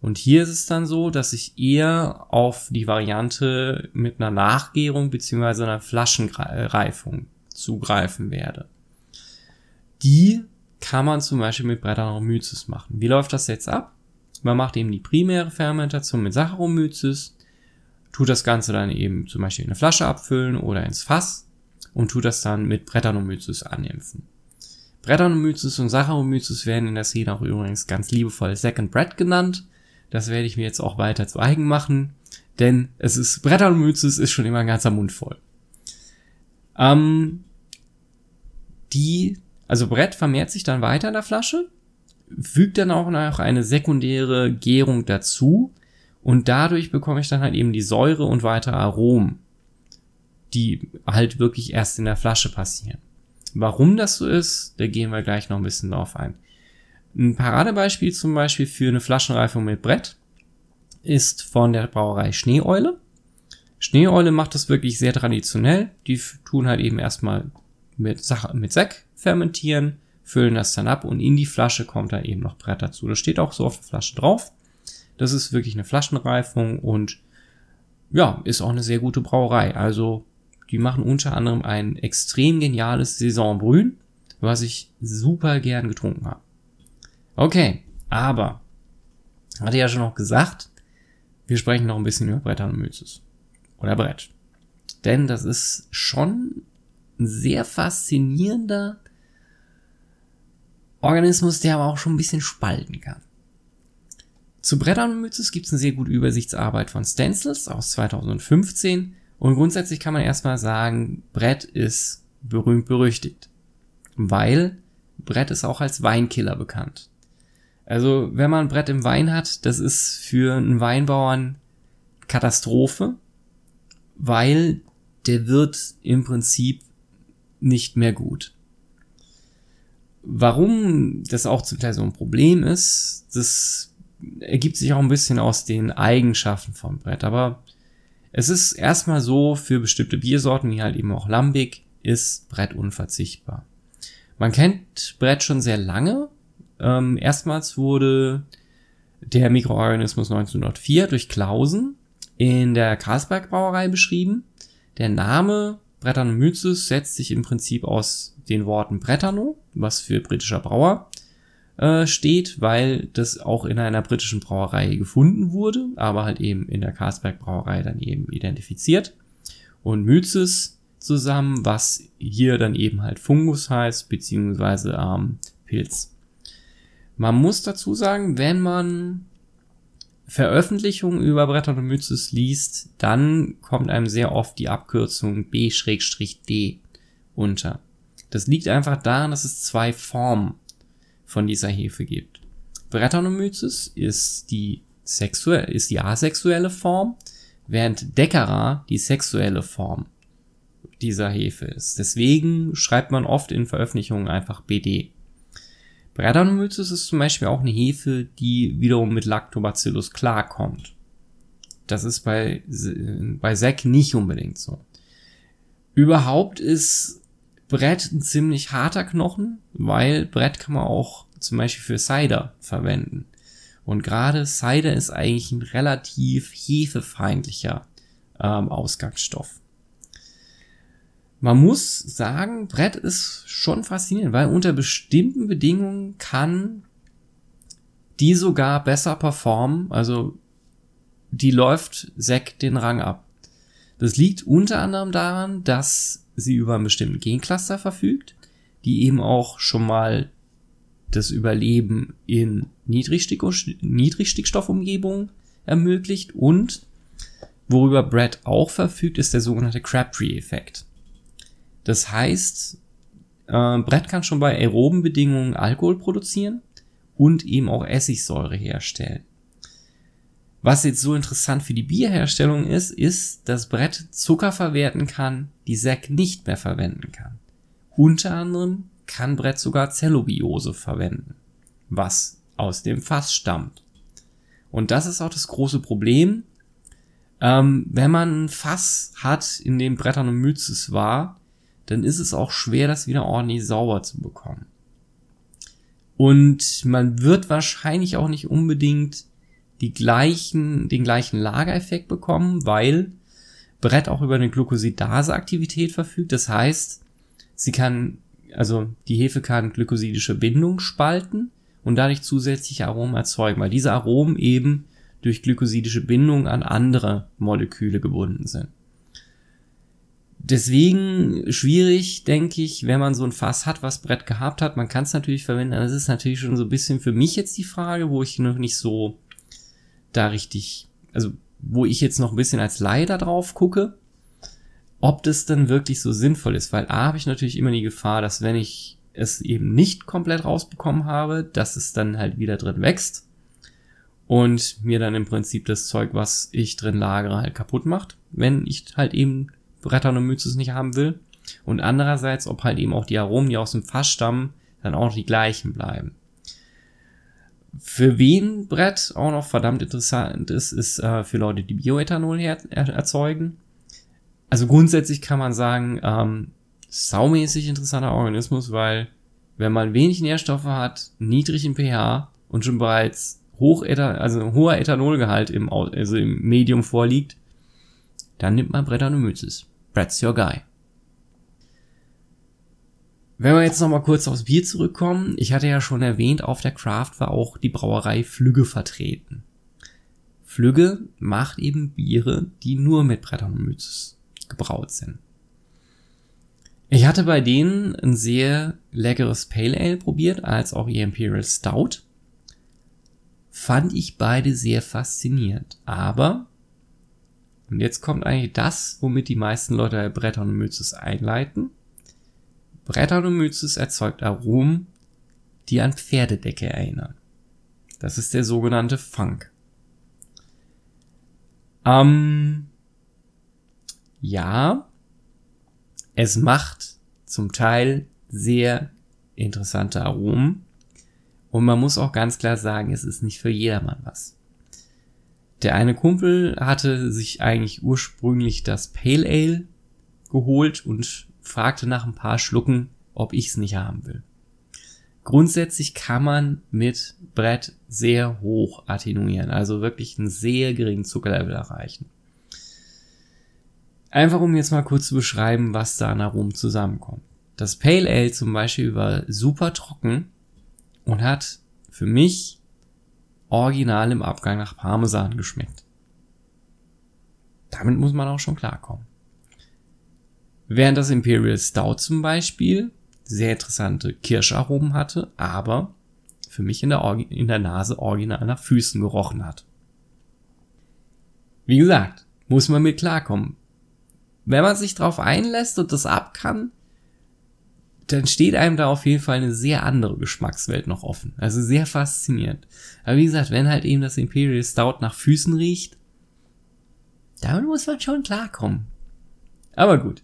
Und hier ist es dann so, dass ich eher auf die Variante mit einer Nachgärung beziehungsweise einer Flaschenreifung zugreifen werde. Die kann man zum Beispiel mit Brettanomyces machen. Wie läuft das jetzt ab? Man macht eben die primäre Fermentation mit Saccharomyces tut das Ganze dann eben zum Beispiel in eine Flasche abfüllen oder ins Fass und tut das dann mit Brettanomycesanimpfen. Brettanomyces und Saccharomyces werden in der Szene auch übrigens ganz liebevoll Second Bread genannt. Das werde ich mir jetzt auch weiter zu eigen machen, denn es ist Brettanomyces ist schon immer ein ganzer Mund voll. Ähm, die, also Brett vermehrt sich dann weiter in der Flasche, fügt dann auch noch eine sekundäre Gärung dazu, und dadurch bekomme ich dann halt eben die Säure und weitere Aromen, die halt wirklich erst in der Flasche passieren. Warum das so ist, da gehen wir gleich noch ein bisschen drauf ein. Ein Paradebeispiel zum Beispiel für eine Flaschenreifung mit Brett ist von der Brauerei Schneeeule. Schneeeule macht das wirklich sehr traditionell. Die tun halt eben erstmal mit, Sache, mit Sekt fermentieren, füllen das dann ab und in die Flasche kommt da eben noch Brett dazu. Das steht auch so auf der Flasche drauf. Das ist wirklich eine Flaschenreifung und ja, ist auch eine sehr gute Brauerei. Also die machen unter anderem ein extrem geniales Saisonbrühen, was ich super gern getrunken habe. Okay, aber hatte ja schon noch gesagt, wir sprechen noch ein bisschen über Brettanomyces oder Brett. Denn das ist schon ein sehr faszinierender Organismus, der aber auch schon ein bisschen spalten kann. Zu Brettanomyces gibt es eine sehr gute Übersichtsarbeit von Stencils aus 2015 und grundsätzlich kann man erstmal sagen, Brett ist berühmt berüchtigt, weil Brett ist auch als Weinkiller bekannt. Also wenn man Brett im Wein hat, das ist für einen Weinbauern Katastrophe, weil der wird im Prinzip nicht mehr gut. Warum das auch zum Teil so ein Problem ist, das ergibt sich auch ein bisschen aus den Eigenschaften vom Brett. Aber es ist erstmal so, für bestimmte Biersorten, wie halt eben auch Lambic, ist Brett unverzichtbar. Man kennt Brett schon sehr lange. Ähm, erstmals wurde der Mikroorganismus 1904 durch Clausen in der Karlsberg Brauerei beschrieben. Der Name Brettanomyces setzt sich im Prinzip aus den Worten Brettano, was für britischer Brauer, äh, steht, weil das auch in einer britischen Brauerei gefunden wurde, aber halt eben in der Carlsberg Brauerei dann eben identifiziert. und Myces zusammen, was hier dann eben halt Fungus heißt, beziehungsweise ähm, Pilz. Man muss dazu sagen, wenn man Veröffentlichungen über Brettanomyces liest, dann kommt einem sehr oft die Abkürzung B-D unter. Das liegt einfach daran, dass es zwei Formen von dieser Hefe gibt. Brettanomyces ist die sexuell, ist die asexuelle Form, während Deckera die sexuelle Form dieser Hefe ist. Deswegen schreibt man oft in Veröffentlichungen einfach BD. Brettanomyces ist zum Beispiel auch eine Hefe, die wiederum mit Lactobacillus klarkommt. Das ist bei, bei Sek nicht unbedingt so. Überhaupt ist Brett ein ziemlich harter Knochen, weil Brett kann man auch zum Beispiel für Cider verwenden. Und gerade Cider ist eigentlich ein relativ hefefeindlicher ähm, Ausgangsstoff. Man muss sagen, Brett ist schon faszinierend, weil unter bestimmten Bedingungen kann die sogar besser performen. Also die läuft Sek den Rang ab. Das liegt unter anderem daran, dass sie über einen bestimmten Gencluster verfügt, die eben auch schon mal das Überleben in Niedrigstickstoffumgebungen ermöglicht und worüber Brett auch verfügt, ist der sogenannte Crabtree-Effekt. Das heißt, äh, Brett kann schon bei aeroben Bedingungen Alkohol produzieren und eben auch Essigsäure herstellen. Was jetzt so interessant für die Bierherstellung ist, ist, dass Brett Zucker verwerten kann, die Sek nicht mehr verwenden kann. Unter anderem kann Brett sogar Zellobiose verwenden, was aus dem Fass stammt. Und das ist auch das große Problem. Ähm, wenn man ein Fass hat, in dem Brettanomyces war, dann ist es auch schwer, das wieder ordentlich sauber zu bekommen. Und man wird wahrscheinlich auch nicht unbedingt die gleichen, den gleichen Lagereffekt bekommen, weil Brett auch über eine Glucosidase-Aktivität verfügt. Das heißt, sie kann, also die Hefe kann glykosidische Bindung spalten und dadurch zusätzliche Aromen erzeugen, weil diese Aromen eben durch glykosidische Bindung an andere Moleküle gebunden sind. Deswegen schwierig, denke ich, wenn man so ein Fass hat, was Brett gehabt hat. Man kann es natürlich verwenden. Das ist natürlich schon so ein bisschen für mich jetzt die Frage, wo ich noch nicht so da richtig, also wo ich jetzt noch ein bisschen als Leider drauf gucke, ob das dann wirklich so sinnvoll ist. Weil A habe ich natürlich immer die Gefahr, dass wenn ich es eben nicht komplett rausbekommen habe, dass es dann halt wieder drin wächst und mir dann im Prinzip das Zeug, was ich drin lagere, halt kaputt macht, wenn ich halt eben Brettanomyces nicht haben will. Und andererseits, ob halt eben auch die Aromen, die aus dem Fass stammen, dann auch die gleichen bleiben. Für wen Brett auch noch verdammt interessant ist, ist äh, für Leute, die Bioethanol erzeugen. Also grundsätzlich kann man sagen, ähm, saumäßig interessanter Organismus, weil wenn man wenig Nährstoffe hat, niedrigen pH und schon bereits hoch also hoher Ethanolgehalt im, also im Medium vorliegt, dann nimmt man Brettanomyces. Brett's your guy. Wenn wir jetzt nochmal kurz aufs Bier zurückkommen, ich hatte ja schon erwähnt, auf der Craft war auch die Brauerei Flügge vertreten. Flügge macht eben Biere, die nur mit Brettanomyces gebraut sind. Ich hatte bei denen ein sehr leckeres Pale Ale probiert, als auch ihr Imperial Stout. Fand ich beide sehr faszinierend. Aber und jetzt kommt eigentlich das, womit die meisten Leute Brettanomyces einleiten. Brettanomyces erzeugt Aromen, die an Pferdedecke erinnern. Das ist der sogenannte Funk. Ähm, ja, es macht zum Teil sehr interessante Aromen. Und man muss auch ganz klar sagen, es ist nicht für jedermann was. Der eine Kumpel hatte sich eigentlich ursprünglich das Pale Ale geholt und fragte nach ein paar Schlucken, ob ich's nicht haben will. Grundsätzlich kann man mit Brett sehr hoch attenuieren, also wirklich einen sehr geringen Zuckerlevel erreichen. Einfach um jetzt mal kurz zu beschreiben, was da an Aromen zusammenkommt. Das Pale Ale zum Beispiel war super trocken und hat für mich original im Abgang nach Parmesan geschmeckt. Damit muss man auch schon klarkommen. Während das Imperial Stout zum Beispiel sehr interessante Kirscharomen hatte, aber für mich in der, in der Nase original nach Füßen gerochen hat. Wie gesagt, muss man mit klarkommen. Wenn man sich drauf einlässt und das ab kann, dann steht einem da auf jeden Fall eine sehr andere Geschmackswelt noch offen. Also sehr faszinierend. Aber wie gesagt, wenn halt eben das Imperial Stout nach Füßen riecht, damit muss man schon klarkommen. Aber gut.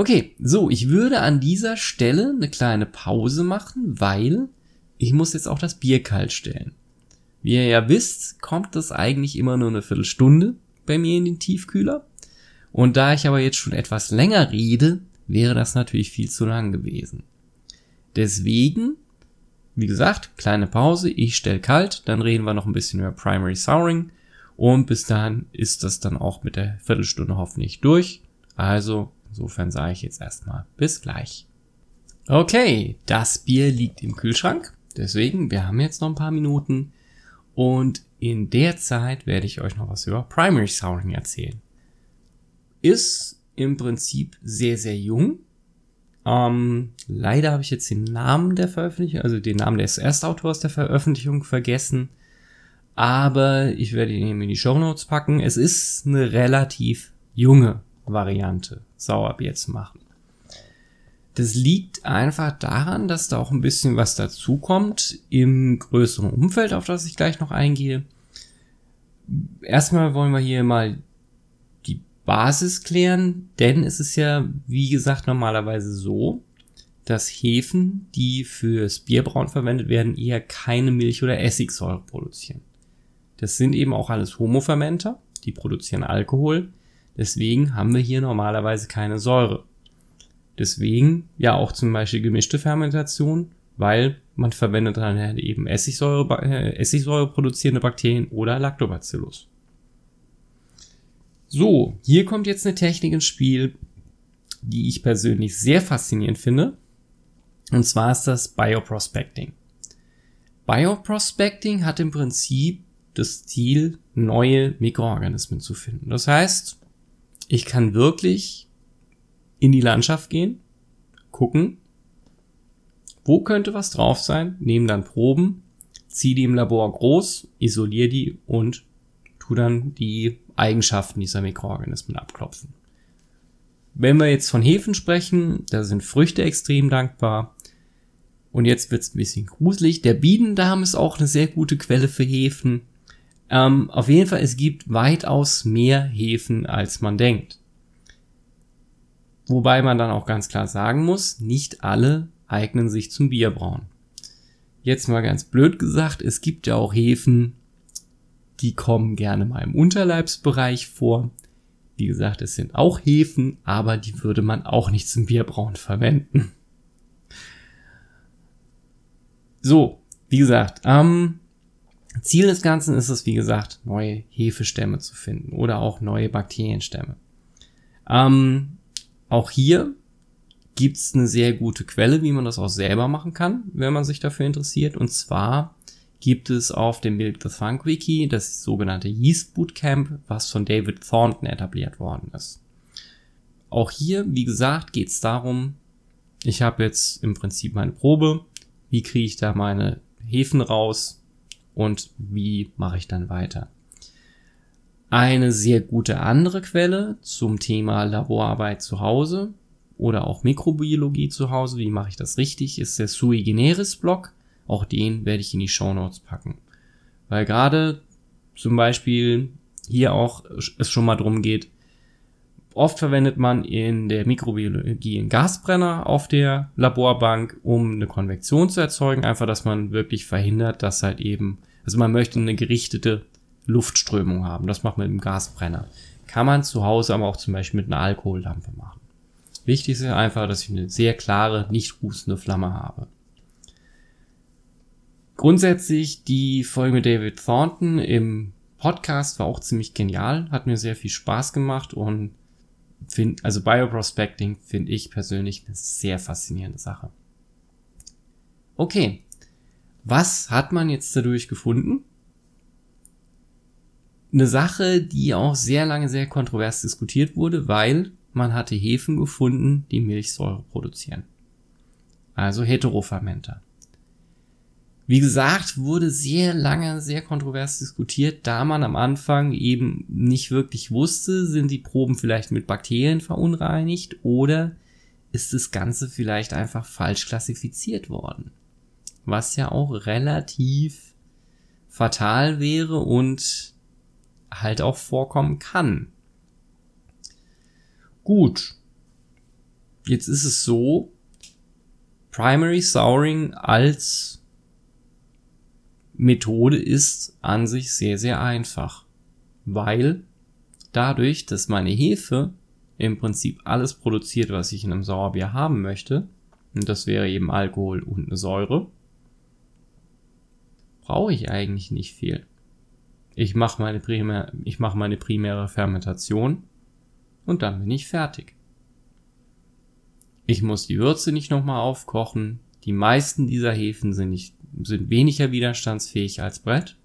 Okay, so, ich würde an dieser Stelle eine kleine Pause machen, weil ich muss jetzt auch das Bier kalt stellen. Wie ihr ja wisst, kommt das eigentlich immer nur eine Viertelstunde bei mir in den Tiefkühler. Und da ich aber jetzt schon etwas länger rede, wäre das natürlich viel zu lang gewesen. Deswegen, wie gesagt, kleine Pause, ich stelle kalt, dann reden wir noch ein bisschen über Primary Souring und bis dahin ist das dann auch mit der Viertelstunde hoffentlich durch. Also, insofern sage ich jetzt erstmal bis gleich. Okay, das Bier liegt im Kühlschrank, deswegen, wir haben jetzt noch ein paar Minuten und in der Zeit werde ich euch noch was über Primary Souring erzählen. Ist im Prinzip sehr, sehr jung. Ähm, leider habe ich jetzt den Namen der Veröffentlichung, also den Namen des Erstautors der Veröffentlichung vergessen. Aber ich werde ihn eben in die Show Notes packen. Es ist eine relativ junge Variante, Sauerbier zu machen. Das liegt einfach daran, dass da auch ein bisschen was dazukommt im größeren Umfeld, auf das ich gleich noch eingehe. Erstmal wollen wir hier mal Basis klären, denn es ist ja, wie gesagt, normalerweise so, dass Hefen, die fürs Bierbrauen verwendet werden, eher keine Milch oder Essigsäure produzieren. Das sind eben auch alles Homofermenter, die produzieren Alkohol. Deswegen haben wir hier normalerweise keine Säure. Deswegen ja auch zum Beispiel gemischte Fermentation, weil man verwendet dann halt eben Essigsäure, äh, Essigsäure produzierende Bakterien oder Lactobacillus. So, hier kommt jetzt eine Technik ins Spiel, die ich persönlich sehr faszinierend finde. Und zwar ist das Bioprospecting. Bioprospecting hat im Prinzip das Ziel, neue Mikroorganismen zu finden. Das heißt, ich kann wirklich in die Landschaft gehen, gucken, wo könnte was drauf sein, nehme dann Proben, ziehe die im Labor groß, isoliere die und tu dann die Eigenschaften dieser Mikroorganismen abklopfen. Wenn wir jetzt von Hefen sprechen, da sind Früchte extrem dankbar. Und jetzt wird's ein bisschen gruselig. Der Bienendarm ist auch eine sehr gute Quelle für Hefen. Ähm, auf jeden Fall, es gibt weitaus mehr Hefen, als man denkt. Wobei man dann auch ganz klar sagen muss, nicht alle eignen sich zum Bierbrauen. Jetzt mal ganz blöd gesagt, es gibt ja auch Hefen, die kommen gerne mal im Unterleibsbereich vor. Wie gesagt, es sind auch Hefen, aber die würde man auch nicht zum Bierbrauen verwenden. So, wie gesagt, ähm, Ziel des Ganzen ist es, wie gesagt, neue Hefestämme zu finden oder auch neue Bakterienstämme. Ähm, auch hier gibt's eine sehr gute Quelle, wie man das auch selber machen kann, wenn man sich dafür interessiert. Und zwar gibt es auf dem Build the Funk Wiki das sogenannte Yeast Bootcamp, was von David Thornton etabliert worden ist. Auch hier, wie gesagt, geht es darum, ich habe jetzt im Prinzip meine Probe, wie kriege ich da meine Hefen raus und wie mache ich dann weiter. Eine sehr gute andere Quelle zum Thema Laborarbeit zu Hause oder auch Mikrobiologie zu Hause, wie mache ich das richtig, ist der Sui Generis Blog auch den werde ich in die Show Notes packen. Weil gerade zum Beispiel hier auch es schon mal drum geht, oft verwendet man in der Mikrobiologie einen Gasbrenner auf der Laborbank, um eine Konvektion zu erzeugen. Einfach, dass man wirklich verhindert, dass halt eben, also man möchte eine gerichtete Luftströmung haben. Das macht man mit dem Gasbrenner. Kann man zu Hause aber auch zum Beispiel mit einer Alkohollampe machen. Wichtig ist einfach, dass ich eine sehr klare, nicht hustende Flamme habe. Grundsätzlich die Folge mit David Thornton im Podcast war auch ziemlich genial, hat mir sehr viel Spaß gemacht und find, also Bioprospecting finde ich persönlich eine sehr faszinierende Sache. Okay, was hat man jetzt dadurch gefunden? Eine Sache, die auch sehr lange sehr kontrovers diskutiert wurde, weil man hatte Hefen gefunden, die Milchsäure produzieren. Also Heterofermenter. Wie gesagt, wurde sehr lange, sehr kontrovers diskutiert, da man am Anfang eben nicht wirklich wusste, sind die Proben vielleicht mit Bakterien verunreinigt oder ist das Ganze vielleicht einfach falsch klassifiziert worden. Was ja auch relativ fatal wäre und halt auch vorkommen kann. Gut. Jetzt ist es so, Primary Souring als Methode ist an sich sehr, sehr einfach, weil dadurch, dass meine Hefe im Prinzip alles produziert, was ich in einem Sauerbier haben möchte, und das wäre eben Alkohol und eine Säure, brauche ich eigentlich nicht viel. Ich mache meine, primär, ich mache meine primäre Fermentation und dann bin ich fertig. Ich muss die Würze nicht nochmal aufkochen. Die meisten dieser Hefen sind nicht sind weniger widerstandsfähig als Brett.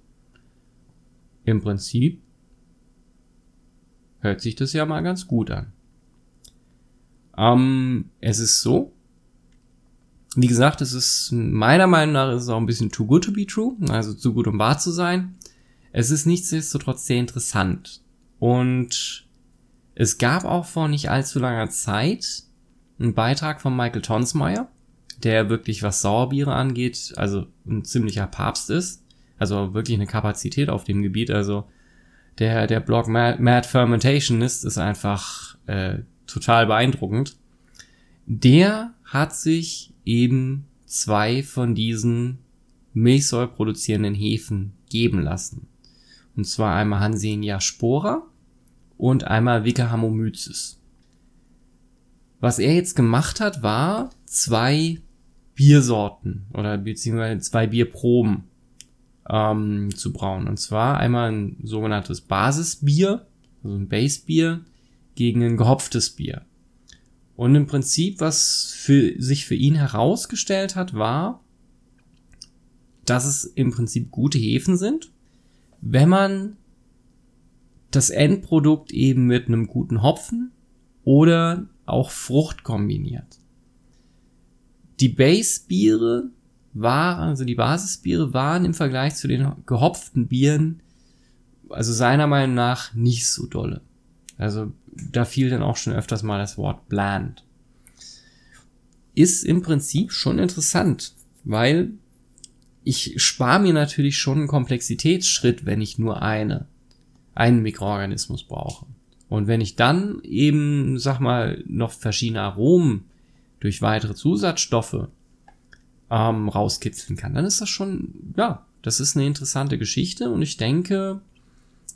Im Prinzip hört sich das ja mal ganz gut an. Ähm, es ist so, wie gesagt, es ist meiner Meinung nach ist es auch ein bisschen too good to be true, also zu gut um wahr zu sein. Es ist nichtsdestotrotz sehr interessant. Und es gab auch vor nicht allzu langer Zeit einen Beitrag von Michael Tonsmeyer, der wirklich, was Sauerbiere angeht, also ein ziemlicher Papst ist. Also wirklich eine Kapazität auf dem Gebiet. Also der, der Blog Mad, Mad Fermentationist ist einfach äh, total beeindruckend. Der hat sich eben zwei von diesen Milchsäure produzierenden Hefen geben lassen. Und zwar einmal Hansenia spora und einmal Vicahamomyces. Was er jetzt gemacht hat, war zwei Biersorten oder beziehungsweise zwei Bierproben ähm, zu brauen. Und zwar einmal ein sogenanntes Basisbier, also ein Basebier, gegen ein gehopftes Bier. Und im Prinzip, was für, sich für ihn herausgestellt hat, war, dass es im Prinzip gute Hefen sind, wenn man das Endprodukt eben mit einem guten Hopfen oder auch Frucht kombiniert. Die Base-Biere waren, also die Basisbiere waren im Vergleich zu den gehopften Bieren, also seiner Meinung nach nicht so dolle. Also da fiel dann auch schon öfters mal das Wort bland. Ist im Prinzip schon interessant, weil ich spare mir natürlich schon einen Komplexitätsschritt, wenn ich nur eine, einen Mikroorganismus brauche. Und wenn ich dann eben, sag mal, noch verschiedene Aromen durch weitere Zusatzstoffe ähm, rauskitzeln kann, dann ist das schon, ja, das ist eine interessante Geschichte und ich denke,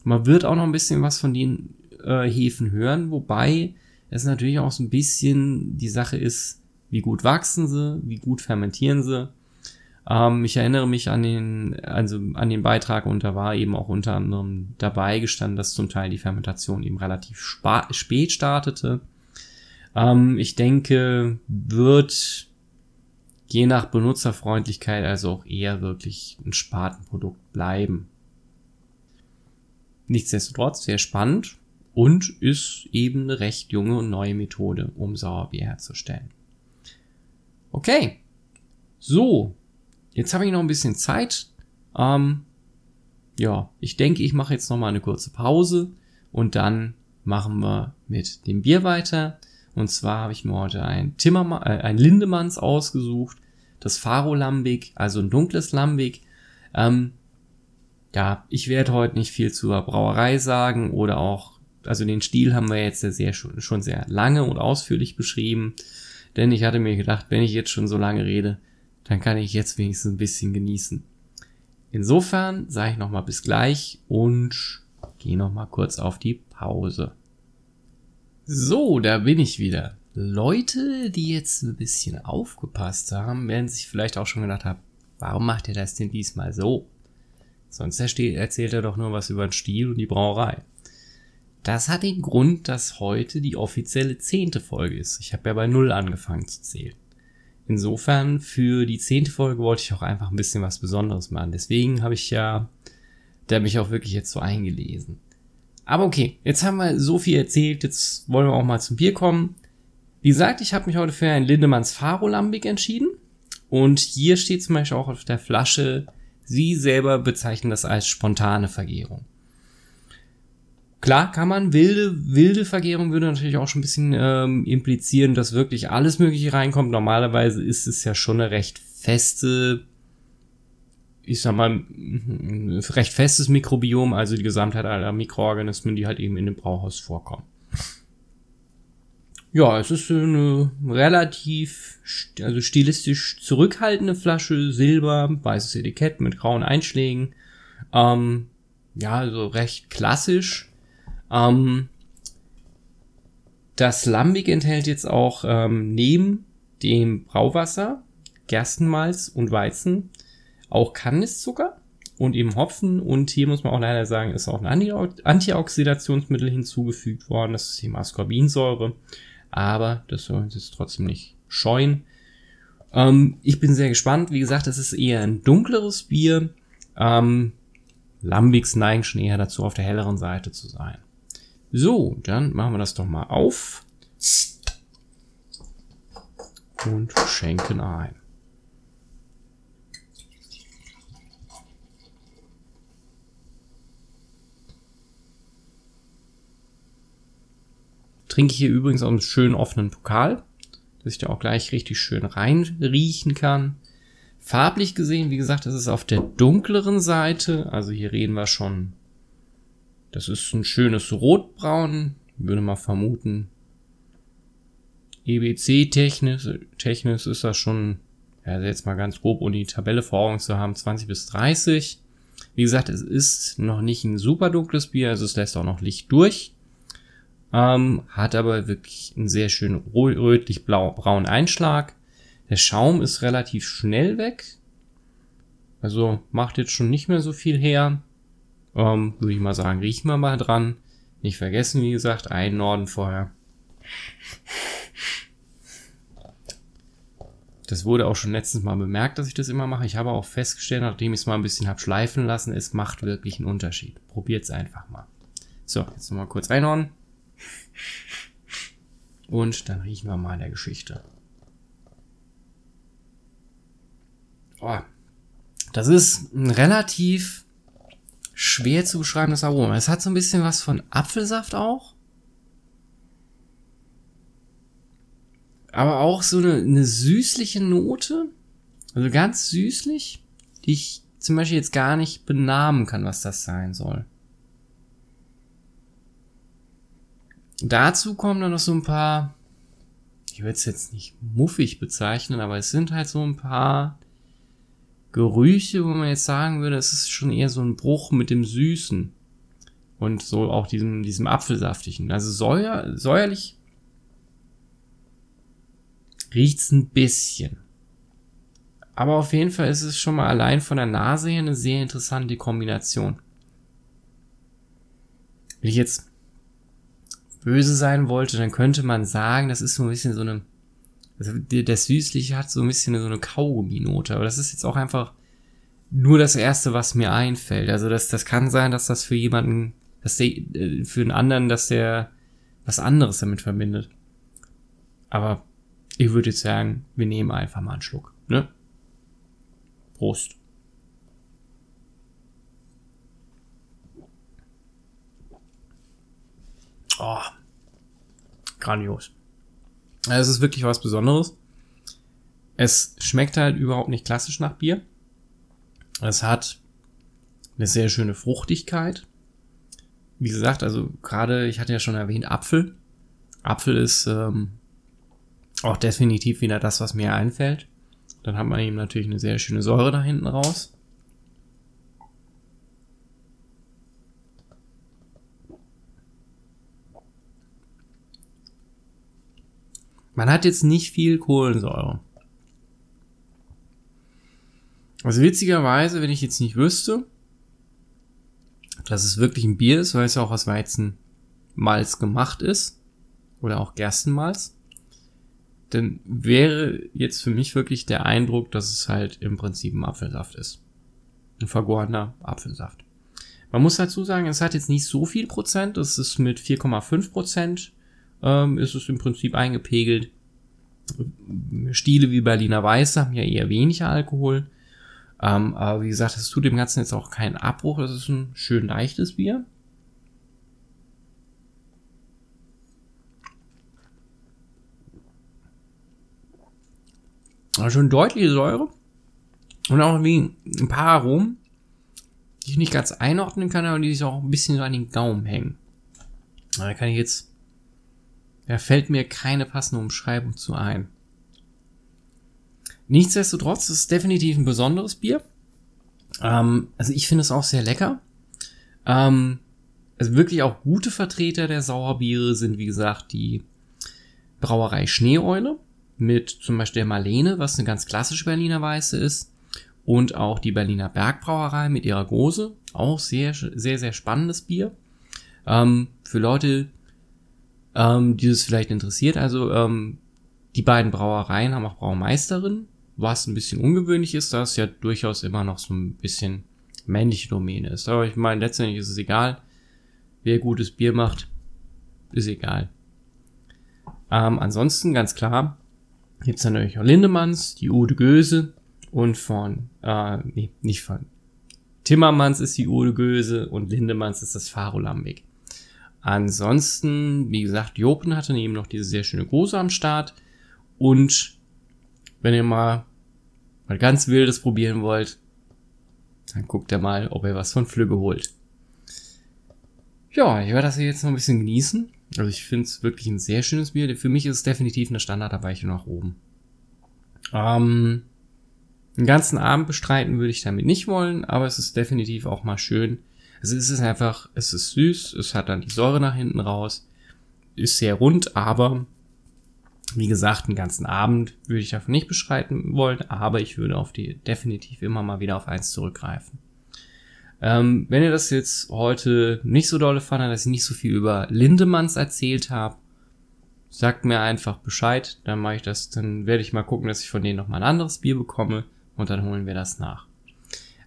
man wird auch noch ein bisschen was von den äh, Hefen hören, wobei es natürlich auch so ein bisschen die Sache ist, wie gut wachsen sie, wie gut fermentieren sie. Ähm, ich erinnere mich an den, also an den Beitrag und da war eben auch unter anderem dabei gestanden, dass zum Teil die Fermentation eben relativ spät startete. Ähm, ich denke, wird je nach Benutzerfreundlichkeit also auch eher wirklich ein Spatenprodukt bleiben. Nichtsdestotrotz sehr spannend und ist eben eine recht junge und neue Methode, um Sauerbier herzustellen. Okay, so, jetzt habe ich noch ein bisschen Zeit. Ähm, ja, ich denke, ich mache jetzt noch mal eine kurze Pause und dann machen wir mit dem Bier weiter. Und zwar habe ich mir heute ein Timmermann, äh, ein Lindemanns ausgesucht, das Faro Lambic, also ein dunkles Lambic. Ähm, ja, ich werde heute nicht viel zur Brauerei sagen oder auch, also den Stil haben wir jetzt sehr, schon sehr lange und ausführlich beschrieben. Denn ich hatte mir gedacht, wenn ich jetzt schon so lange rede, dann kann ich jetzt wenigstens ein bisschen genießen. Insofern sage ich nochmal bis gleich und gehe nochmal kurz auf die Pause. So, da bin ich wieder. Leute, die jetzt ein bisschen aufgepasst haben, werden sich vielleicht auch schon gedacht haben, warum macht er das denn diesmal so? Sonst erzählt er doch nur was über den Stil und die Brauerei. Das hat den Grund, dass heute die offizielle zehnte Folge ist. Ich habe ja bei Null angefangen zu zählen. Insofern, für die zehnte Folge wollte ich auch einfach ein bisschen was Besonderes machen. Deswegen habe ich ja, da mich auch wirklich jetzt so eingelesen. Aber okay, jetzt haben wir so viel erzählt, jetzt wollen wir auch mal zum Bier kommen. Wie gesagt, ich habe mich heute für ein Lindemanns Faro Lambic entschieden. Und hier steht zum Beispiel auch auf der Flasche, sie selber bezeichnen das als spontane Vergärung. Klar kann man wilde, wilde Vergärung würde natürlich auch schon ein bisschen ähm, implizieren, dass wirklich alles Mögliche reinkommt. Normalerweise ist es ja schon eine recht feste, ich sag mal, ein recht festes Mikrobiom, also die Gesamtheit aller Mikroorganismen, die halt eben in dem Brauhaus vorkommen. Ja, es ist eine relativ, also stilistisch zurückhaltende Flasche, Silber, weißes Etikett mit grauen Einschlägen. Ähm, ja, also recht klassisch ähm, das Lambic enthält jetzt auch ähm, neben dem Brauwasser, Gerstenmalz und Weizen auch Kandiszucker und eben Hopfen. Und hier muss man auch leider sagen, ist auch ein Antioxidationsmittel hinzugefügt worden. Das ist eben Ascorbinsäure. Aber das soll uns jetzt trotzdem nicht scheuen. Ähm, ich bin sehr gespannt. Wie gesagt, es ist eher ein dunkleres Bier. Ähm, Lambics neigen schon eher dazu, auf der helleren Seite zu sein. So, dann machen wir das doch mal auf. Und schenken ein. Trinke hier übrigens aus einem schönen offenen Pokal, dass ich da auch gleich richtig schön reinriechen kann. Farblich gesehen, wie gesagt, das ist auf der dunkleren Seite. Also hier reden wir schon das ist ein schönes Rotbraun, würde mal vermuten. EBC-technisch technisch ist das schon, ja, jetzt mal ganz grob, um die Tabelle vor Augen zu haben, 20 bis 30. Wie gesagt, es ist noch nicht ein super dunkles Bier, also es lässt auch noch Licht durch. Ähm, hat aber wirklich einen sehr schönen rötlich-braunen Einschlag. Der Schaum ist relativ schnell weg. Also macht jetzt schon nicht mehr so viel her. Ähm, Würde ich mal sagen, riechen wir mal dran. Nicht vergessen, wie gesagt, ein Norden vorher. Das wurde auch schon letztens mal bemerkt, dass ich das immer mache. Ich habe auch festgestellt, nachdem ich es mal ein bisschen habe schleifen lassen, es macht wirklich einen Unterschied. Probiert es einfach mal. So, jetzt nochmal kurz einordnen. Und dann riechen wir mal in der Geschichte. Oh, das ist ein relativ schwer zu beschreibendes Aroma. Es hat so ein bisschen was von Apfelsaft auch. Aber auch so eine, eine süßliche Note. Also ganz süßlich, die ich zum Beispiel jetzt gar nicht benamen kann, was das sein soll. Dazu kommen dann noch so ein paar, ich würde es jetzt nicht muffig bezeichnen, aber es sind halt so ein paar Gerüche, wo man jetzt sagen würde, es ist schon eher so ein Bruch mit dem Süßen. Und so auch diesem, diesem Apfelsaftigen. Also säuer, säuerlich riecht's ein bisschen. Aber auf jeden Fall ist es schon mal allein von der Nase her eine sehr interessante Kombination. Wenn ich jetzt böse sein wollte, dann könnte man sagen, das ist so ein bisschen so eine also das Süßliche hat so ein bisschen so eine Kaugummi-Note, aber das ist jetzt auch einfach nur das erste, was mir einfällt. Also das, das kann sein, dass das für jemanden, dass der, äh, für einen anderen, dass der was anderes damit verbindet. Aber ich würde jetzt sagen, wir nehmen einfach mal einen Schluck, ne? Prost. Oh, grandios. Es ist wirklich was Besonderes. Es schmeckt halt überhaupt nicht klassisch nach Bier. Es hat eine sehr schöne Fruchtigkeit. Wie gesagt, also gerade, ich hatte ja schon erwähnt, Apfel. Apfel ist ähm, auch definitiv wieder das, was mir einfällt. Dann hat man eben natürlich eine sehr schöne Säure da hinten raus. Man hat jetzt nicht viel Kohlensäure. Also witzigerweise, wenn ich jetzt nicht wüsste, dass es wirklich ein Bier ist, weil es ja auch aus Weizenmalz gemacht ist, oder auch Gerstenmalz, dann wäre jetzt für mich wirklich der Eindruck, dass es halt im Prinzip ein Apfelsaft ist. Ein vergorener Apfelsaft. Man muss dazu sagen, es hat jetzt nicht so viel Prozent. Es ist mit 4,5 Prozent ähm, ist es im Prinzip eingepegelt. Stile wie Berliner Weiße haben ja eher weniger Alkohol. Ähm, aber wie gesagt, es tut dem Ganzen jetzt auch keinen Abbruch. Es ist ein schön leichtes Bier. Also schon deutliche Säure. Und auch wie ein paar Aromen, die ich nicht ganz einordnen kann, aber die sich auch ein bisschen so an den Gaumen hängen. Da kann ich jetzt, da fällt mir keine passende Umschreibung zu ein. Nichtsdestotrotz ist es definitiv ein besonderes Bier. Ähm, also ich finde es auch sehr lecker. Ähm, also wirklich auch gute Vertreter der Sauerbiere sind, wie gesagt, die Brauerei Schneeeule mit zum Beispiel der Marlene, was eine ganz klassische Berliner Weiße ist. Und auch die Berliner Bergbrauerei mit ihrer Gose. Auch sehr, sehr, sehr spannendes Bier. Ähm, für Leute, ähm, die es vielleicht interessiert. Also ähm, die beiden Brauereien haben auch Braumeisterinnen was ein bisschen ungewöhnlich ist, da es ja durchaus immer noch so ein bisschen männliche Domäne ist. Aber ich meine, letztendlich ist es egal. Wer gutes Bier macht, ist egal. Ähm, ansonsten, ganz klar, gibt's dann natürlich auch Lindemanns, die Ude Göse und von, äh, nee, nicht von Timmermans ist die Ude Göse und Lindemanns ist das Faro Lambic. Ansonsten, wie gesagt, Jopen hatte eben noch diese sehr schöne Gose am Start und wenn ihr mal mal ganz Wildes probieren wollt, dann guckt ihr mal, ob ihr was von Flügge holt. Ja, ich werde das hier jetzt noch ein bisschen genießen. Also ich finde es wirklich ein sehr schönes Bier. Für mich ist es definitiv eine Standardabweichung nach oben. Ähm, den ganzen Abend bestreiten würde ich damit nicht wollen, aber es ist definitiv auch mal schön. Also es ist einfach, es ist süß, es hat dann die Säure nach hinten raus, ist sehr rund, aber wie gesagt, einen ganzen Abend würde ich davon nicht beschreiten wollen, aber ich würde auf die definitiv immer mal wieder auf eins zurückgreifen. Ähm, wenn ihr das jetzt heute nicht so dolle fandet, dass ich nicht so viel über Lindemanns erzählt habe, sagt mir einfach Bescheid, dann mache ich das, dann werde ich mal gucken, dass ich von denen noch mal ein anderes Bier bekomme und dann holen wir das nach.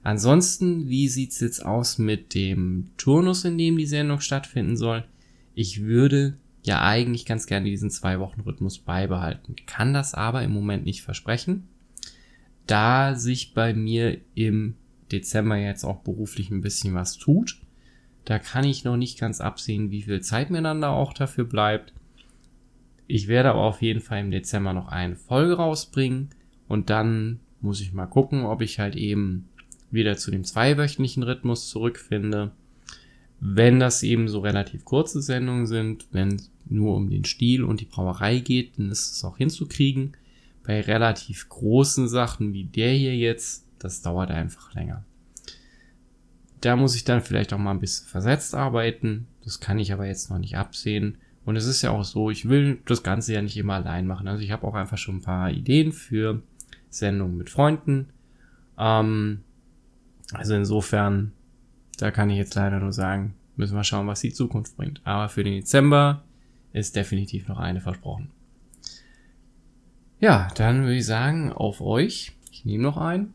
Ansonsten, wie sieht's jetzt aus mit dem Turnus, in dem die Sendung stattfinden soll? Ich würde ja eigentlich ganz gerne diesen zwei Wochen Rhythmus beibehalten, kann das aber im Moment nicht versprechen, da sich bei mir im Dezember jetzt auch beruflich ein bisschen was tut. Da kann ich noch nicht ganz absehen, wie viel Zeit mir dann da auch dafür bleibt. Ich werde aber auf jeden Fall im Dezember noch eine Folge rausbringen und dann muss ich mal gucken, ob ich halt eben wieder zu dem zweiwöchentlichen Rhythmus zurückfinde. Wenn das eben so relativ kurze Sendungen sind, wenn nur um den Stil und die Brauerei geht, dann ist es auch hinzukriegen. Bei relativ großen Sachen wie der hier jetzt, das dauert einfach länger. Da muss ich dann vielleicht auch mal ein bisschen versetzt arbeiten. Das kann ich aber jetzt noch nicht absehen. Und es ist ja auch so, ich will das Ganze ja nicht immer allein machen. Also ich habe auch einfach schon ein paar Ideen für Sendungen mit Freunden. Ähm, also insofern, da kann ich jetzt leider nur sagen, müssen wir schauen, was die Zukunft bringt. Aber für den Dezember ist definitiv noch eine versprochen. Ja, dann würde ich sagen, auf euch. Ich nehme noch einen.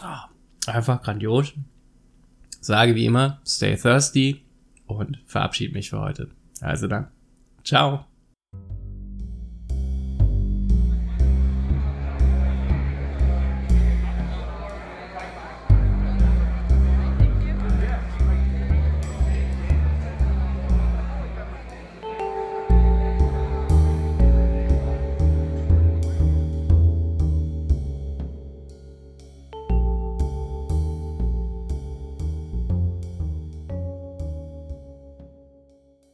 Ah, einfach grandios. Sage wie immer, stay thirsty und verabschiede mich für heute. Also dann, ciao.